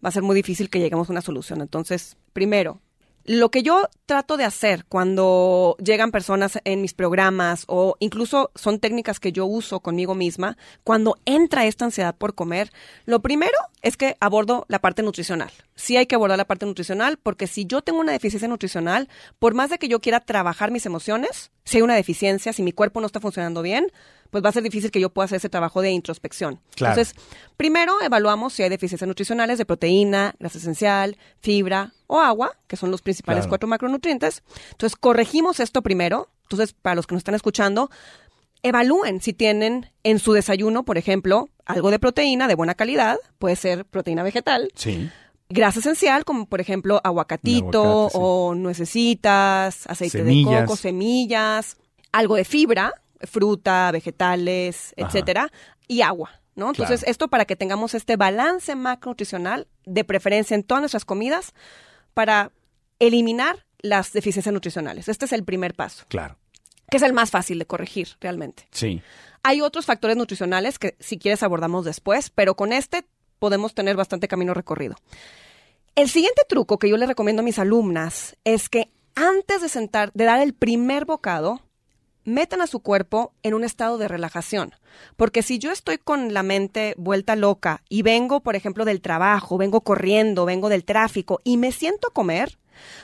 va a ser muy difícil que lleguemos a una solución. Entonces, primero, Lo que yo trato de hacer cuando llegan personas en mis programas o incluso son técnicas que yo uso conmigo misma, cuando entra esta ansiedad por comer, lo primero es que abordo la parte nutricional. Sí hay que abordar la parte nutricional porque si yo tengo una deficiencia nutricional, por más de que yo quiera trabajar mis emociones, si hay una deficiencia, si mi cuerpo no está funcionando bien, pues va a ser difícil que yo pueda hacer ese trabajo de introspección. Claro. Entonces, primero evaluamos si hay deficiencias nutricionales de proteína, grasa esencial, fibra o agua, que son los principales Claro. cuatro macronutrientes. Entonces, corregimos esto primero. Entonces, para los que nos están escuchando, evalúen si tienen en su desayuno, por ejemplo, algo de proteína de buena calidad, puede ser proteína vegetal, Sí. grasa esencial, como por ejemplo aguacatito Un aguacate, sí. o nuecesitas, aceite de coco, semillas, algo de fibra, fruta, vegetales, Ajá. etcétera, y agua. ¿no? Entonces, Claro. esto para que tengamos este balance macronutricional, de preferencia en todas nuestras comidas, para eliminar las deficiencias nutricionales. Este es el primer paso, Claro. que es el más fácil de corregir realmente. Sí. Hay otros factores nutricionales que si quieres abordamos después, pero con este podemos tener bastante camino recorrido. El siguiente truco que yo le recomiendo a mis alumnas es que antes de sentar, de dar el primer bocado, metan a su cuerpo en un estado de relajación. Porque si yo estoy con la mente vuelta loca y vengo, por ejemplo, del trabajo, vengo corriendo, vengo del tráfico y me siento a comer,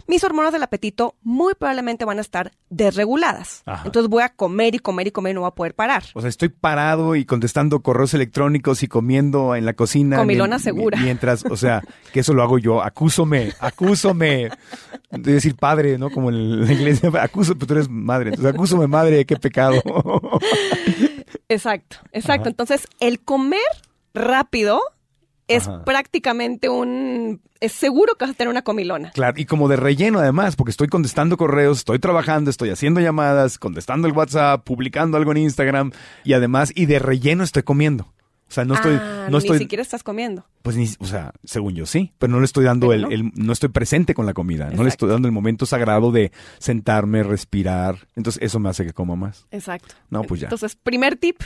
mis hormonas del apetito muy probablemente van a estar desreguladas. Ajá. Entonces voy a comer y comer y comer y no voy a poder parar. O sea, estoy parado y contestando correos electrónicos y comiendo en la cocina. Comilona segura. Mientras, o sea, que eso lo hago yo. Acúsome, acúsome. De decir padre, ¿no? Como en la iglesia, acuso, pero tú eres madre. Entonces, acúsame madre, qué pecado. Exacto, exacto. Ajá. Entonces, el comer rápido es Ajá. prácticamente un... Es seguro que vas a tener una comilona. Claro, y como de relleno además, porque estoy contestando correos, estoy trabajando, estoy haciendo llamadas, contestando el WhatsApp, publicando algo en Instagram y además, y de relleno estoy comiendo. O sea, no estoy, Ah, no ni siquiera estás comiendo. pues ni, o sea, según yo sí, pero no le estoy dando el, no. el- no estoy presente con la comida, no le estoy dando el momento sagrado de sentarme, respirar. Entonces eso me hace que coma más. Exacto. No, pues ya. Entonces, primer tip.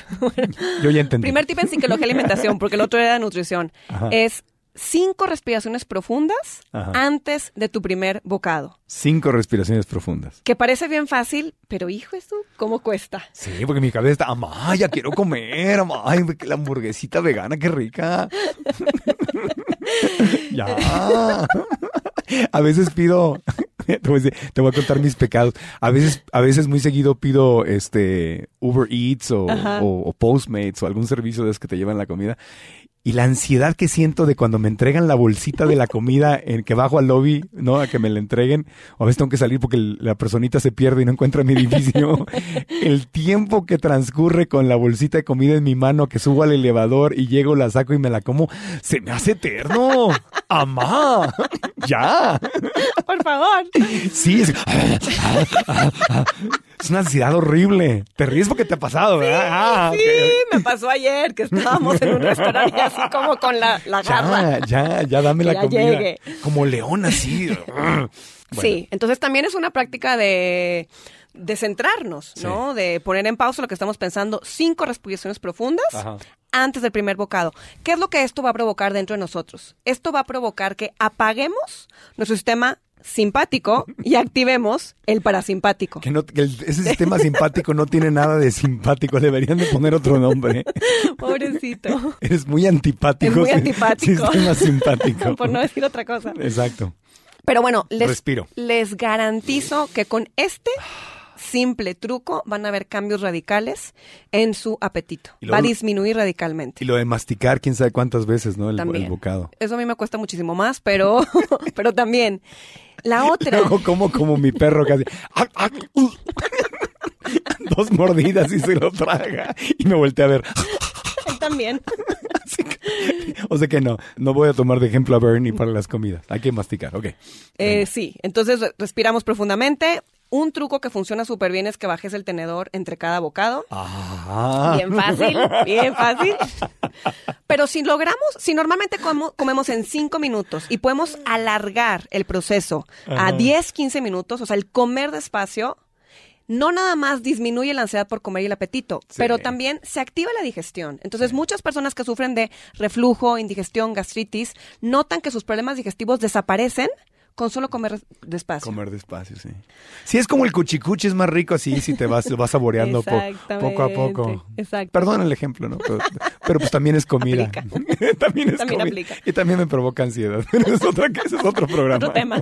Yo ya entendí. primer tip en psicología y alimentación, porque el otro era nutrición. Ajá. Es cinco respiraciones profundas Ajá. antes de tu primer bocado. Cinco respiraciones profundas. Que parece bien fácil, pero hijo, esto, ¿cómo cuesta? Sí, porque mi cabeza está, amá, ya quiero comer, amá, ay, la hamburguesita vegana, qué rica. ya. A veces pido, te voy, a contar mis pecados. A veces, a veces muy seguido pido este Uber Eats o, o- o Postmates o algún servicio de esos que te llevan la comida. Y la ansiedad que siento de cuando me entregan la bolsita de la comida en que bajo al lobby, ¿no? A que me la entreguen. O a veces tengo que salir porque la personita se pierde y no encuentra mi edificio. el tiempo que transcurre con la bolsita de comida en mi mano, que subo al elevador y llego, la saco y me la como, se me hace eterno. ¡Amá! ¡Ya! Por favor. Sí, es, es una ansiedad horrible. Te ríes porque te ha pasado, ¿verdad? Ah. Sí, me pasó ayer que estábamos en un restaurante y así como con la, la garra. Ya, ya, ya dame la ya comida. llegue. Como león así. Bueno, Sí, entonces también es una práctica de, de centrarnos, ¿no? De poner en pausa lo que estamos pensando, cinco respiraciones profundas Ajá. antes del primer bocado. ¿Qué es lo que esto va a provocar dentro de nosotros? Esto va a provocar que apaguemos nuestro sistema simpático y activemos el parasimpático. Que, no, que el- ese sistema simpático no tiene nada de simpático. Deberían de poner otro nombre. Pobrecito. Eres muy antipático. Es muy antipático. Sistema simpático. Por no decir otra cosa. Exacto. Pero bueno, les, Respiro. les garantizo que con este simple truco van a ver cambios radicales en su apetito. Va a disminuir radicalmente. Y lo de masticar, quién sabe cuántas veces, ¿no? El, el bocado. Eso a mí me cuesta muchísimo más, pero, pero también. La otra. Luego como como mi perro casi. ¡Ah, ah, uh! Dos mordidas y se lo traga. Y me volteé a ver. él también. Que- o sea que no, no voy a tomar de ejemplo a Bernie para las comidas. Hay que masticar, ok. Eh, sí, entonces re- respiramos profundamente. Un truco que funciona súper bien es que bajes el tenedor entre cada bocado. Ah. Bien fácil, bien fácil. Pero si logramos, si normalmente como- comemos en 5 minutos y podemos alargar el proceso a Ajá. 10, 15 minutos, o sea, el comer despacio, no nada más disminuye la ansiedad por comer y el apetito, Sí. pero también se activa la digestión. Entonces, muchas personas que sufren de reflujo, indigestión, gastritis, notan que sus problemas digestivos desaparecen con solo comer despacio. Comer despacio, sí. Si es como el cuchicuchi, es más rico así, si te vas, lo vas saboreando po- poco a poco. Exacto. Perdón el ejemplo, ¿no? Pero, pero pues también es comida. También es También comida. aplica. Y también me provoca ansiedad. Es, otra, es otro programa. Otro tema.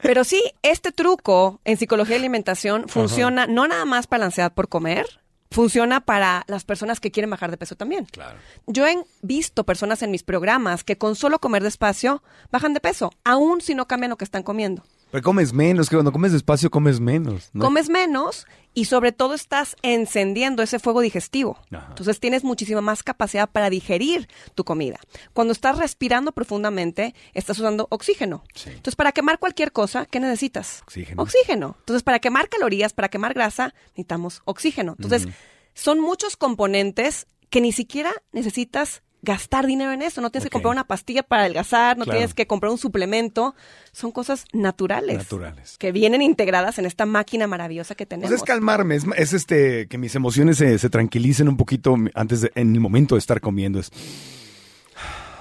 Pero sí, este truco en psicología y alimentación funciona no nada más para la ansiedad por comer, funciona para las personas que quieren bajar de peso también. Claro. Yo he visto personas en mis programas que con solo comer despacio bajan de peso, aun si no cambian lo que están comiendo. Pero comes menos, que cuando comes despacio comes menos. ¿no? Comes menos y sobre todo estás encendiendo ese fuego digestivo. Ajá. Entonces tienes muchísima más capacidad para digerir tu comida. Cuando estás respirando profundamente, estás usando oxígeno. Sí. Entonces, para quemar cualquier cosa, ¿qué necesitas? Oxígeno. Oxígeno. Entonces, para quemar calorías, para quemar grasa, necesitamos oxígeno. Entonces, son muchos componentes que ni siquiera necesitas gastar dinero en eso. No tienes que comprar una pastilla para adelgazar, no Claro. tienes que comprar un suplemento. Son cosas naturales. Naturales. Que vienen integradas en esta máquina maravillosa que tenemos. Pues es calmarme, es, es este que mis emociones se, se tranquilicen un poquito antes de, en el momento de estar comiendo. Es,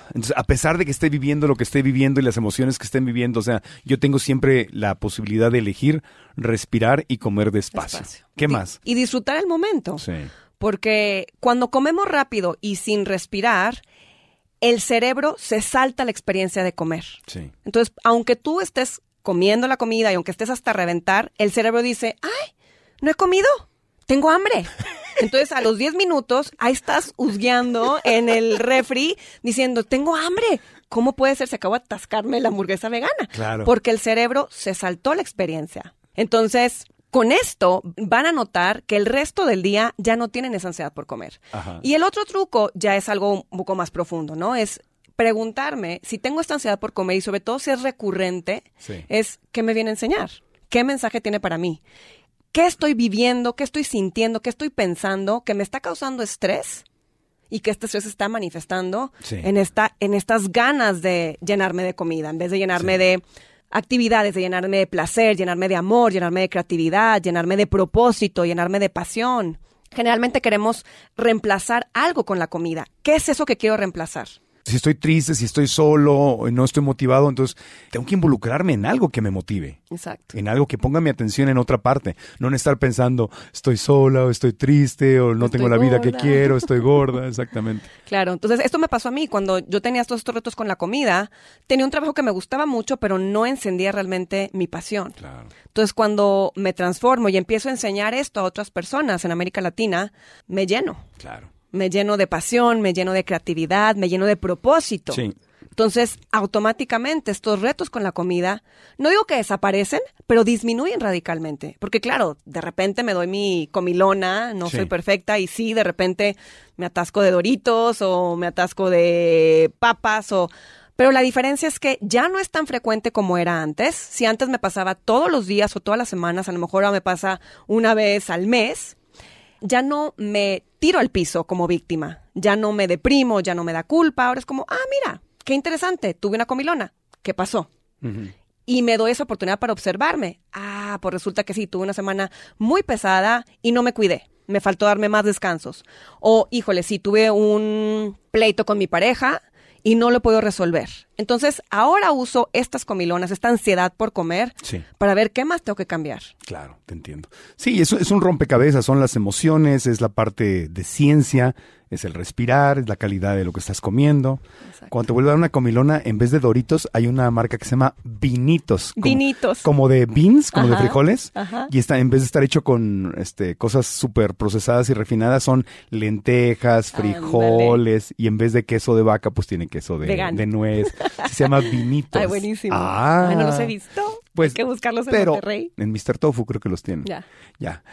entonces, a pesar de que esté viviendo lo que esté viviendo y las emociones que estén viviendo, o sea, yo tengo siempre la posibilidad de elegir respirar y comer despacio. Despacio. ¿Qué Di- más? Y disfrutar el momento. Sí. Porque cuando comemos rápido y sin respirar, el cerebro se salta la experiencia de comer. Sí. Entonces, aunque tú estés comiendo la comida y aunque estés hasta reventar, el cerebro dice, ay, no he comido, tengo hambre. Entonces, a los 10 minutos, ahí estás husgueando en el refri diciendo, tengo hambre. ¿Cómo puede ser? Se acabó de atascarme la hamburguesa vegana. Claro. Porque el cerebro se saltó la experiencia. Entonces, con esto van a notar que el resto del día ya no tienen esa ansiedad por comer. Ajá. Y el otro truco ya es algo un poco más profundo, ¿no? Es preguntarme si tengo esta ansiedad por comer y sobre todo si es recurrente, Sí. es qué me viene a enseñar, qué mensaje tiene para mí, qué estoy viviendo, qué estoy sintiendo, qué estoy pensando que me está causando estrés y que este estrés está manifestando Sí. en esta en estas ganas de llenarme de comida en vez de llenarme de actividades, de llenarme de placer, llenarme de amor, llenarme de creatividad, llenarme de propósito, llenarme de pasión. Generalmente queremos reemplazar algo con la comida. ¿Qué es eso que quiero reemplazar? Si estoy triste, si estoy solo, o no estoy motivado, entonces tengo que involucrarme en algo que me motive. Exacto. En algo que ponga mi atención en otra parte. No en estar pensando, estoy sola, o estoy triste, o no Estoy tengo la vida que quiero, estoy gorda, exactamente. Claro, entonces esto me pasó a mí cuando yo tenía todos estos retos con la comida. Tenía un trabajo que me gustaba mucho, pero no encendía realmente mi pasión. Claro. Entonces, cuando me transformo y empiezo a enseñar esto a otras personas en América Latina, me lleno. Claro. Me lleno de pasión, me lleno de creatividad, me lleno de propósito. Sí. Entonces, automáticamente estos retos con la comida, no digo que desaparecen, pero disminuyen radicalmente. Porque claro, de repente me doy mi comilona, no Sí. soy perfecta, y sí, de repente me atasco de doritos o me atasco de papas o... Pero la diferencia es que ya no es tan frecuente como era antes. Si antes me pasaba todos los días o todas las semanas, a lo mejor ahora me pasa una vez al mes, ya no me tiro al piso como víctima, ya no me deprimo, ya no me da culpa, ahora es como, ah, mira, qué interesante, tuve una comilona, ¿qué pasó? Y me doy esa oportunidad para observarme. Ah, pues resulta que sí, tuve una semana muy pesada y no me cuidé. Me faltó darme más descansos. O, híjole, sí, tuve un pleito con mi pareja y no lo puedo resolver. Entonces, ahora uso estas comilonas, esta ansiedad por comer, Sí. para ver qué más tengo que cambiar. Claro, te entiendo. Sí, es, es un rompecabezas, son las emociones, es la parte de ciencia, es el respirar, es la calidad de lo que estás comiendo. Exacto. Cuando te vuelve a dar una comilona, en vez de Doritos, hay una marca que se llama Vinitos. como- Vinitos. Como de beans, como de frijoles. ajá. Y está, en vez de estar hecho con este, cosas súper procesadas y refinadas, son lentejas, frijoles, y en vez de queso de vaca, pues tiene queso de, de nuez. Se llama Vinitos. Ay, buenísimo. Ah, Ay, no los he visto. Pues, Hay que buscarlos en pero Monterrey. En Mr. Tofu creo que los tienen. Ya. Ya.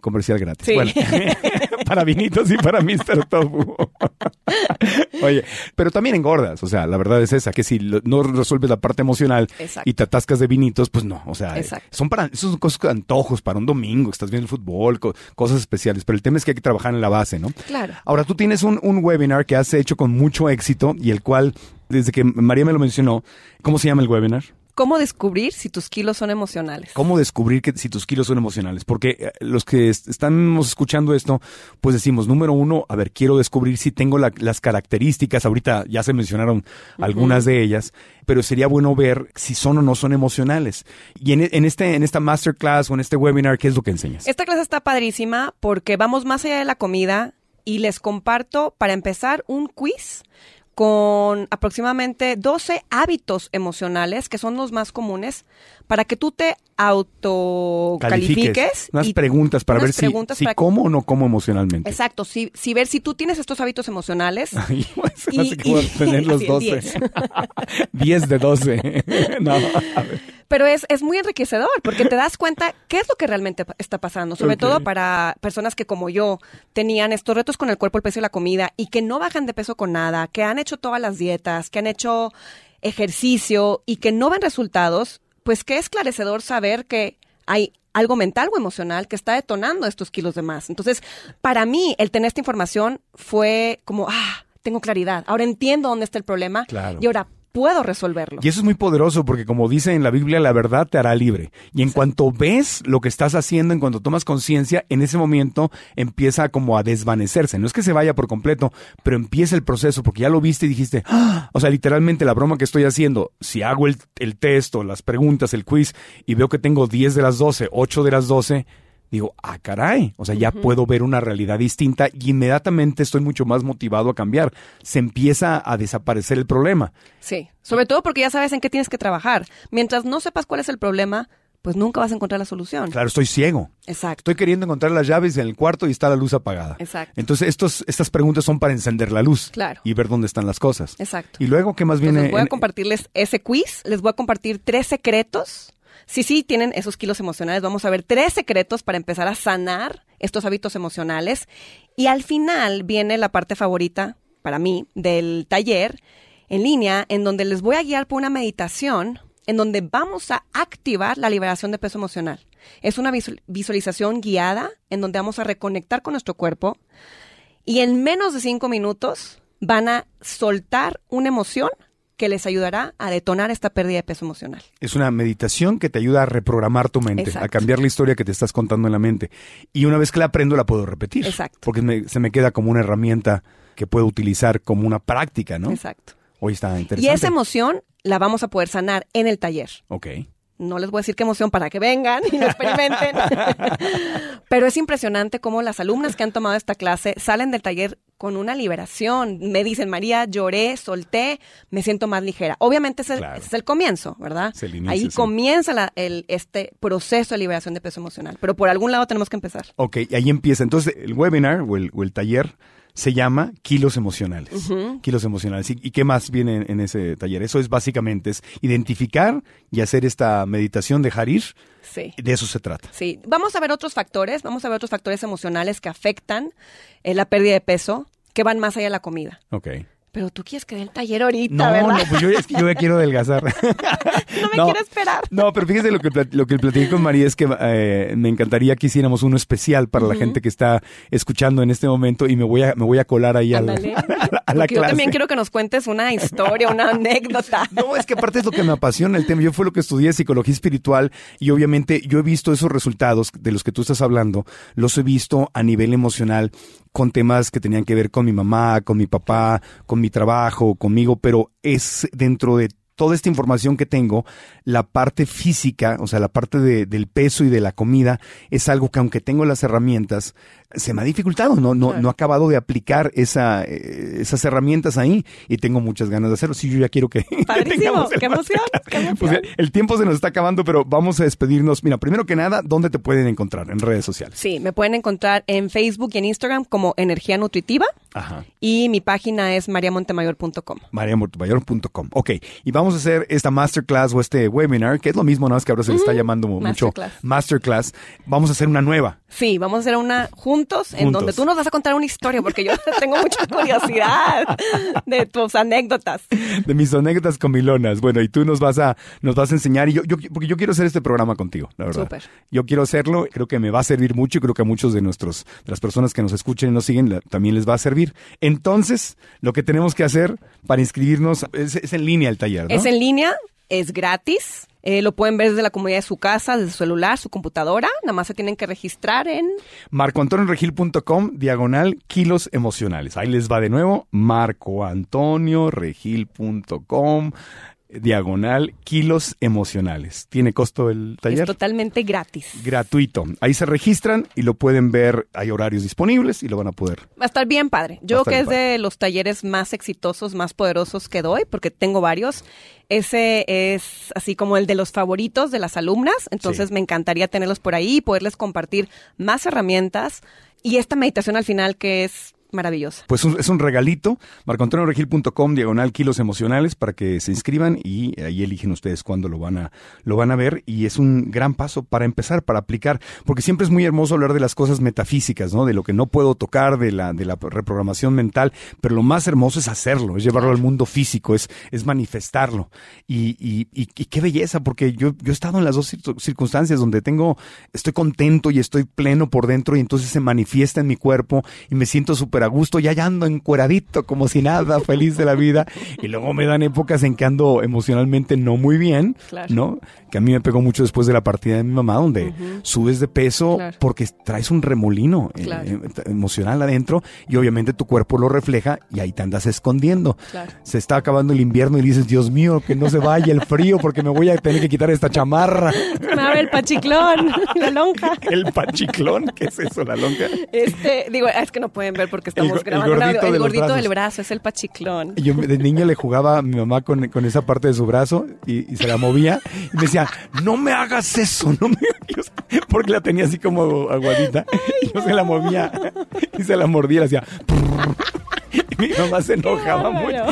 Comercial gratis. Sí. Bueno, para vinitos y para Mr. Tofu. Oye, pero también engordas. O sea, la verdad es esa, que si no resuelves la parte emocional Exacto. y te atascas de vinitos, pues no. O sea, Exacto. son para, esos son cosas antojos para un domingo, que estás viendo el fútbol, co- cosas especiales. Pero el tema es que hay que trabajar en la base, ¿no? Claro. Ahora, tú tienes un, un webinar que has hecho con mucho éxito y el cual, desde que María me lo mencionó, ¿cómo se llama el webinar? Cómo descubrir si tus kilos son emocionales. ¿Cómo descubrir que si tus kilos son emocionales? Porque eh, los que est- estamos escuchando esto, pues decimos, número uno, a ver, quiero descubrir si tengo la- las características, ahorita ya se mencionaron algunas de ellas, pero sería bueno ver si son o no son emocionales. Y en, en este, en esta masterclass o en este webinar, ¿qué es lo que enseñas? Esta clase está padrísima porque vamos más allá de la comida y les comparto, para empezar, un quiz con aproximadamente 12 hábitos emocionales, que son los más comunes, para que tú te autocalifiques. Unas preguntas para unas ver si, preguntas si para que- como o no como emocionalmente. Exacto, si, si ver si tú tienes estos hábitos emocionales. Ay, me Y- que tener los así, 12. 10. 10 de 12. no, a ver. Pero es, es muy enriquecedor porque te das cuenta qué es lo que realmente está pasando, sobre todo para personas que como yo tenían estos retos con el cuerpo, el peso y la comida y que no bajan de peso con nada, que han hecho todas las dietas, que han hecho ejercicio y que no ven resultados, pues qué esclarecedor saber que hay algo mental o emocional que está detonando estos kilos de más. Entonces, para mí, el tener esta información fue como, ah, tengo claridad, ahora entiendo dónde está el problema Claro. y ahora puedo resolverlo. Y eso es muy poderoso porque como dice en la Biblia, la verdad te hará libre. Y en cuanto ves lo que estás haciendo, en cuanto tomas conciencia, en ese momento empieza como a desvanecerse. No es que se vaya por completo, pero empieza el proceso porque ya lo viste y dijiste, "Ah". o sea, literalmente la broma que estoy haciendo, si hago el, el test o las preguntas, el quiz y veo que tengo 10 de las 12, 8 de las 12, digo, ah, caray, o sea, ya puedo ver una realidad distinta y inmediatamente estoy mucho más motivado a cambiar. Se empieza a desaparecer el problema. Sí, sobre todo porque ya sabes en qué tienes que trabajar. Mientras no sepas cuál es el problema, pues nunca vas a encontrar la solución. Claro, estoy ciego. Exacto. Estoy queriendo encontrar las llaves en el cuarto y está la luz apagada. Exacto. Entonces, estos, estas preguntas son para encender la luz. Claro. Y ver dónde están las cosas. Exacto. Y luego, ¿qué más viene? Entonces voy a compartirles ese quiz, les voy a compartir tres secretos. Si sí tienen esos kilos emocionales, vamos a ver tres secretos para empezar a sanar estos hábitos emocionales. Y al final viene la parte favorita para mí del taller en línea, en donde les voy a guiar por una meditación en donde vamos a activar la liberación de peso emocional. Es una visual- visualización guiada en donde vamos a reconectar con nuestro cuerpo y en menos de cinco minutos van a soltar una emoción que les ayudará a detonar esta pérdida de peso emocional. Es una meditación que te ayuda a reprogramar tu mente, Exacto. a cambiar la historia que te estás contando en la mente. Y una vez que la aprendo, la puedo repetir. Exacto. Porque me- se me queda como una herramienta que puedo utilizar como una práctica, ¿no? Exacto. Hoy está interesante. Y esa emoción la vamos a poder sanar en el taller. Ok. No les voy a decir qué emoción para que vengan y lo experimenten. Pero es impresionante cómo las alumnas que han tomado esta clase salen del taller con una liberación. Me dicen, María, lloré, solté, me siento más ligera. Obviamente ese, Claro. es el comienzo, ¿verdad? Es el inicio, Ahí sí. comienza la- el, este proceso de liberación de peso emocional. Pero por algún lado tenemos que empezar. Ok, y ahí empieza. Entonces, el webinar o el, o el taller se llama Kilos Emocionales. Kilos Emocionales. ¿Y, y qué más viene en, en ese taller? Eso es básicamente es identificar y hacer esta meditación de Harir. Sí. De eso se trata. Sí, vamos a ver otros factores, vamos a ver otros factores emocionales que afectan eh, la pérdida de peso, que van más allá de la comida. Ok. Pero tú quieres que dé el taller ahorita, No, ¿verdad? no, pues yo, es que yo ya quiero adelgazar. no me no. quiero esperar. No, pero fíjese lo que, lo que platiqué con María es que eh, me encantaría que hiciéramos uno especial para la gente que está escuchando en este momento y me voy a, me voy a colar ahí al- Ándale. a la, a la Porque yo clase. también quiero que nos cuentes una historia, una anécdota. No, es que aparte es lo que me apasiona el tema. Yo fue lo que estudié psicología espiritual y obviamente yo he visto esos resultados de los que tú estás hablando, los he visto a nivel emocional con temas que tenían que ver con mi mamá, con mi papá, con mi trabajo, conmigo, pero es dentro de toda esta información que tengo, la parte física, o sea, la parte de- del peso y de la comida, es algo que aunque tengo las herramientas, se me ha dificultado, no, no, no he acabado de aplicar esa, eh, esas herramientas ahí y tengo muchas ganas de hacerlo. Sí, yo ya quiero que... Padrísimo, tengamos el qué emoción, qué emoción. Pues, el tiempo se nos está acabando, pero vamos a despedirnos. Mira, primero que nada, ¿dónde te pueden encontrar? En redes sociales. Sí, me pueden encontrar en Facebook y en Instagram como Energía Nutritiva Ajá. y mi página es mariamontemayor.com. mariamortomayor.com. Ok, y vamos a hacer esta masterclass o este webinar, que es lo mismo, nada más que ahora se le está llamando mucho masterclass. masterclass. Vamos a hacer una nueva. Sí, vamos a hacer una juntos, en donde tú nos vas a contar una historia, porque yo tengo mucha curiosidad de tus anécdotas. de mis anécdotas comilonas. Bueno, y tú nos vas a nos vas a enseñar y yo, yo porque yo quiero hacer este programa contigo, la verdad. Súper. Yo quiero hacerlo, creo que me va a servir mucho y creo que a muchos de nuestros de las personas que nos escuchen y nos siguen la- también les va a servir. Entonces, lo que tenemos que hacer para inscribirnos es, es en línea el taller, ¿no? Es en línea, es gratis. Eh, lo pueden ver desde la comodidad de su casa, desde su celular, su computadora. Nada más se tienen que registrar en marcoantonioregil.com diagonal kilos emocionales. Ahí les va de nuevo, marcoantonioregil.com diagonal kilos emocionales. ¿Tiene costo el taller? Es totalmente gratis. Gratuito. Ahí se registran y lo pueden ver. Hay horarios disponibles y lo van a poder. Va a estar bien padre. Yo creo que es de los talleres más exitosos, más poderosos que doy, porque tengo varios. Ese es así como el de los favoritos de las alumnas. Entonces me encantaría tenerlos por ahí y poderles compartir más herramientas. Y esta meditación al final que es maravillosa. Pues es un regalito, marcoantonioregil.com, diagonal kilos emocionales, para que se inscriban y ahí eligen ustedes cuándo lo van a, lo van a ver. Y es un gran paso para empezar, para aplicar, porque siempre es muy hermoso hablar de las cosas metafísicas, ¿no? De lo que no puedo tocar, de la, de la reprogramación mental, pero lo más hermoso es hacerlo, es llevarlo al mundo físico, es, es manifestarlo. Y, y, y, qué belleza, porque yo, yo he estado en las dos circunstancias donde tengo, estoy contento y estoy pleno por dentro y entonces se manifiesta en mi cuerpo y me siento súper a gusto, ya ando encueradito, como si nada, feliz de la vida. Y luego me dan épocas en que ando emocionalmente no muy bien, ¿no? Que a mí me pegó mucho después de la partida de mi mamá, donde subes de peso porque traes un remolino eh, eh, emocional adentro y obviamente tu cuerpo lo refleja y ahí te andas escondiendo. Se está acabando el invierno y dices, Dios mío, que no se vaya el frío porque me voy a tener que quitar esta chamarra. El pachiclón, la lonja. ¿El pachiclón? ¿Qué es eso, la lonja? Este, digo, es que no pueden ver porque estamos grabando. El gordito, del brazo es el pachiclón. yo de niño le jugaba a mi mamá con, esa parte de su brazo y, se la movía y me decía, no me hagas eso, no me porque la tenía así como aguadita y yo se la movía y se la mordía y le hacía mi mamá se enojaba mucho.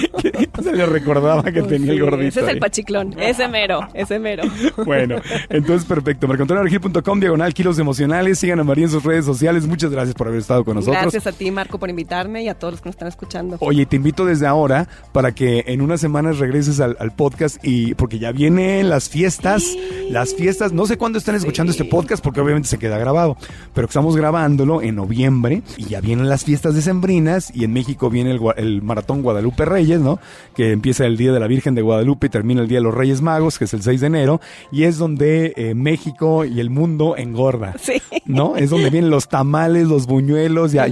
Se le recordaba que pues tenía el gordito. Ese es el pachiclón. Ese mero, ese mero. Bueno, entonces perfecto. Marcontonioregil.com, diagonal kilos emocionales. Sigan a María en sus redes sociales. Muchas gracias por haber estado con nosotros. Gracias a ti, Marco, por invitarme y a todos los que nos están escuchando. Oye, te invito desde ahora para que en unas semanas regreses al, podcast y porque ya vienen las fiestas. Las fiestas, no sé cuándo están escuchando este podcast porque obviamente se queda grabado, pero estamos grabándolo en noviembre y ya vienen las fiestas decembrinas y en México viene el, Maratón Guadalupe Reyes, ¿no? Que empieza el Día de la Virgen de Guadalupe y termina el Día de los Reyes Magos, que es el 6 de enero, y es donde eh, México y el mundo engorda, sí. ¿no? Es donde vienen los tamales, los buñuelos y, a,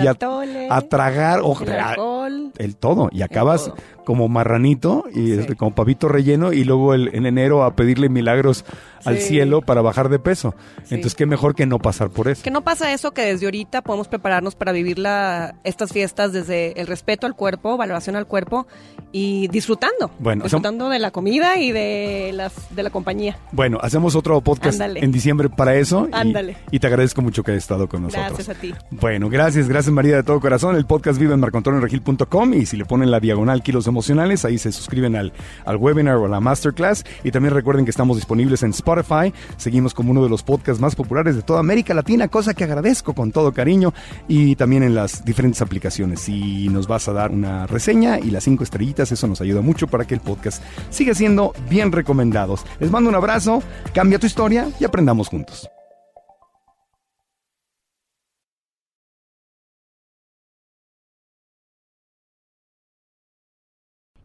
tragar, el, todo, y acabas como marranito y este, como pavito relleno y luego el, en enero a pedirle milagros al cielo para bajar de peso. Entonces, qué mejor que no pasar por eso. Que no pasa eso, que desde ahorita podemos prepararnos para vivir la, estas fiestas desde el respeto al cuerpo, valoración al cuerpo y disfrutando. Bueno, disfrutando de la comida y de, las, de la compañía. Bueno, hacemos otro podcast en diciembre para eso. Ándale. Y, te agradezco mucho que hayas estado con nosotros. Gracias a ti. Bueno, gracias, gracias María de todo corazón. El podcast vive en marcontonioregil.com y si le ponen la diagonal kilos emocionales, ahí se suscriben al, al webinar o a la masterclass. Y también recuerden que estamos disponibles en Spotify. Seguimos como uno de los podcasts más populares de toda América Latina, cosa que agradezco con todo cariño. Y también en las diferentes aplicaciones. Si nos vas a dar una reseña y las cinco estrellitas, eso nos ayuda mucho para que el podcast siga siendo bien recomendados. Les mando un abrazo, cambia tu historia y aprendamos juntos.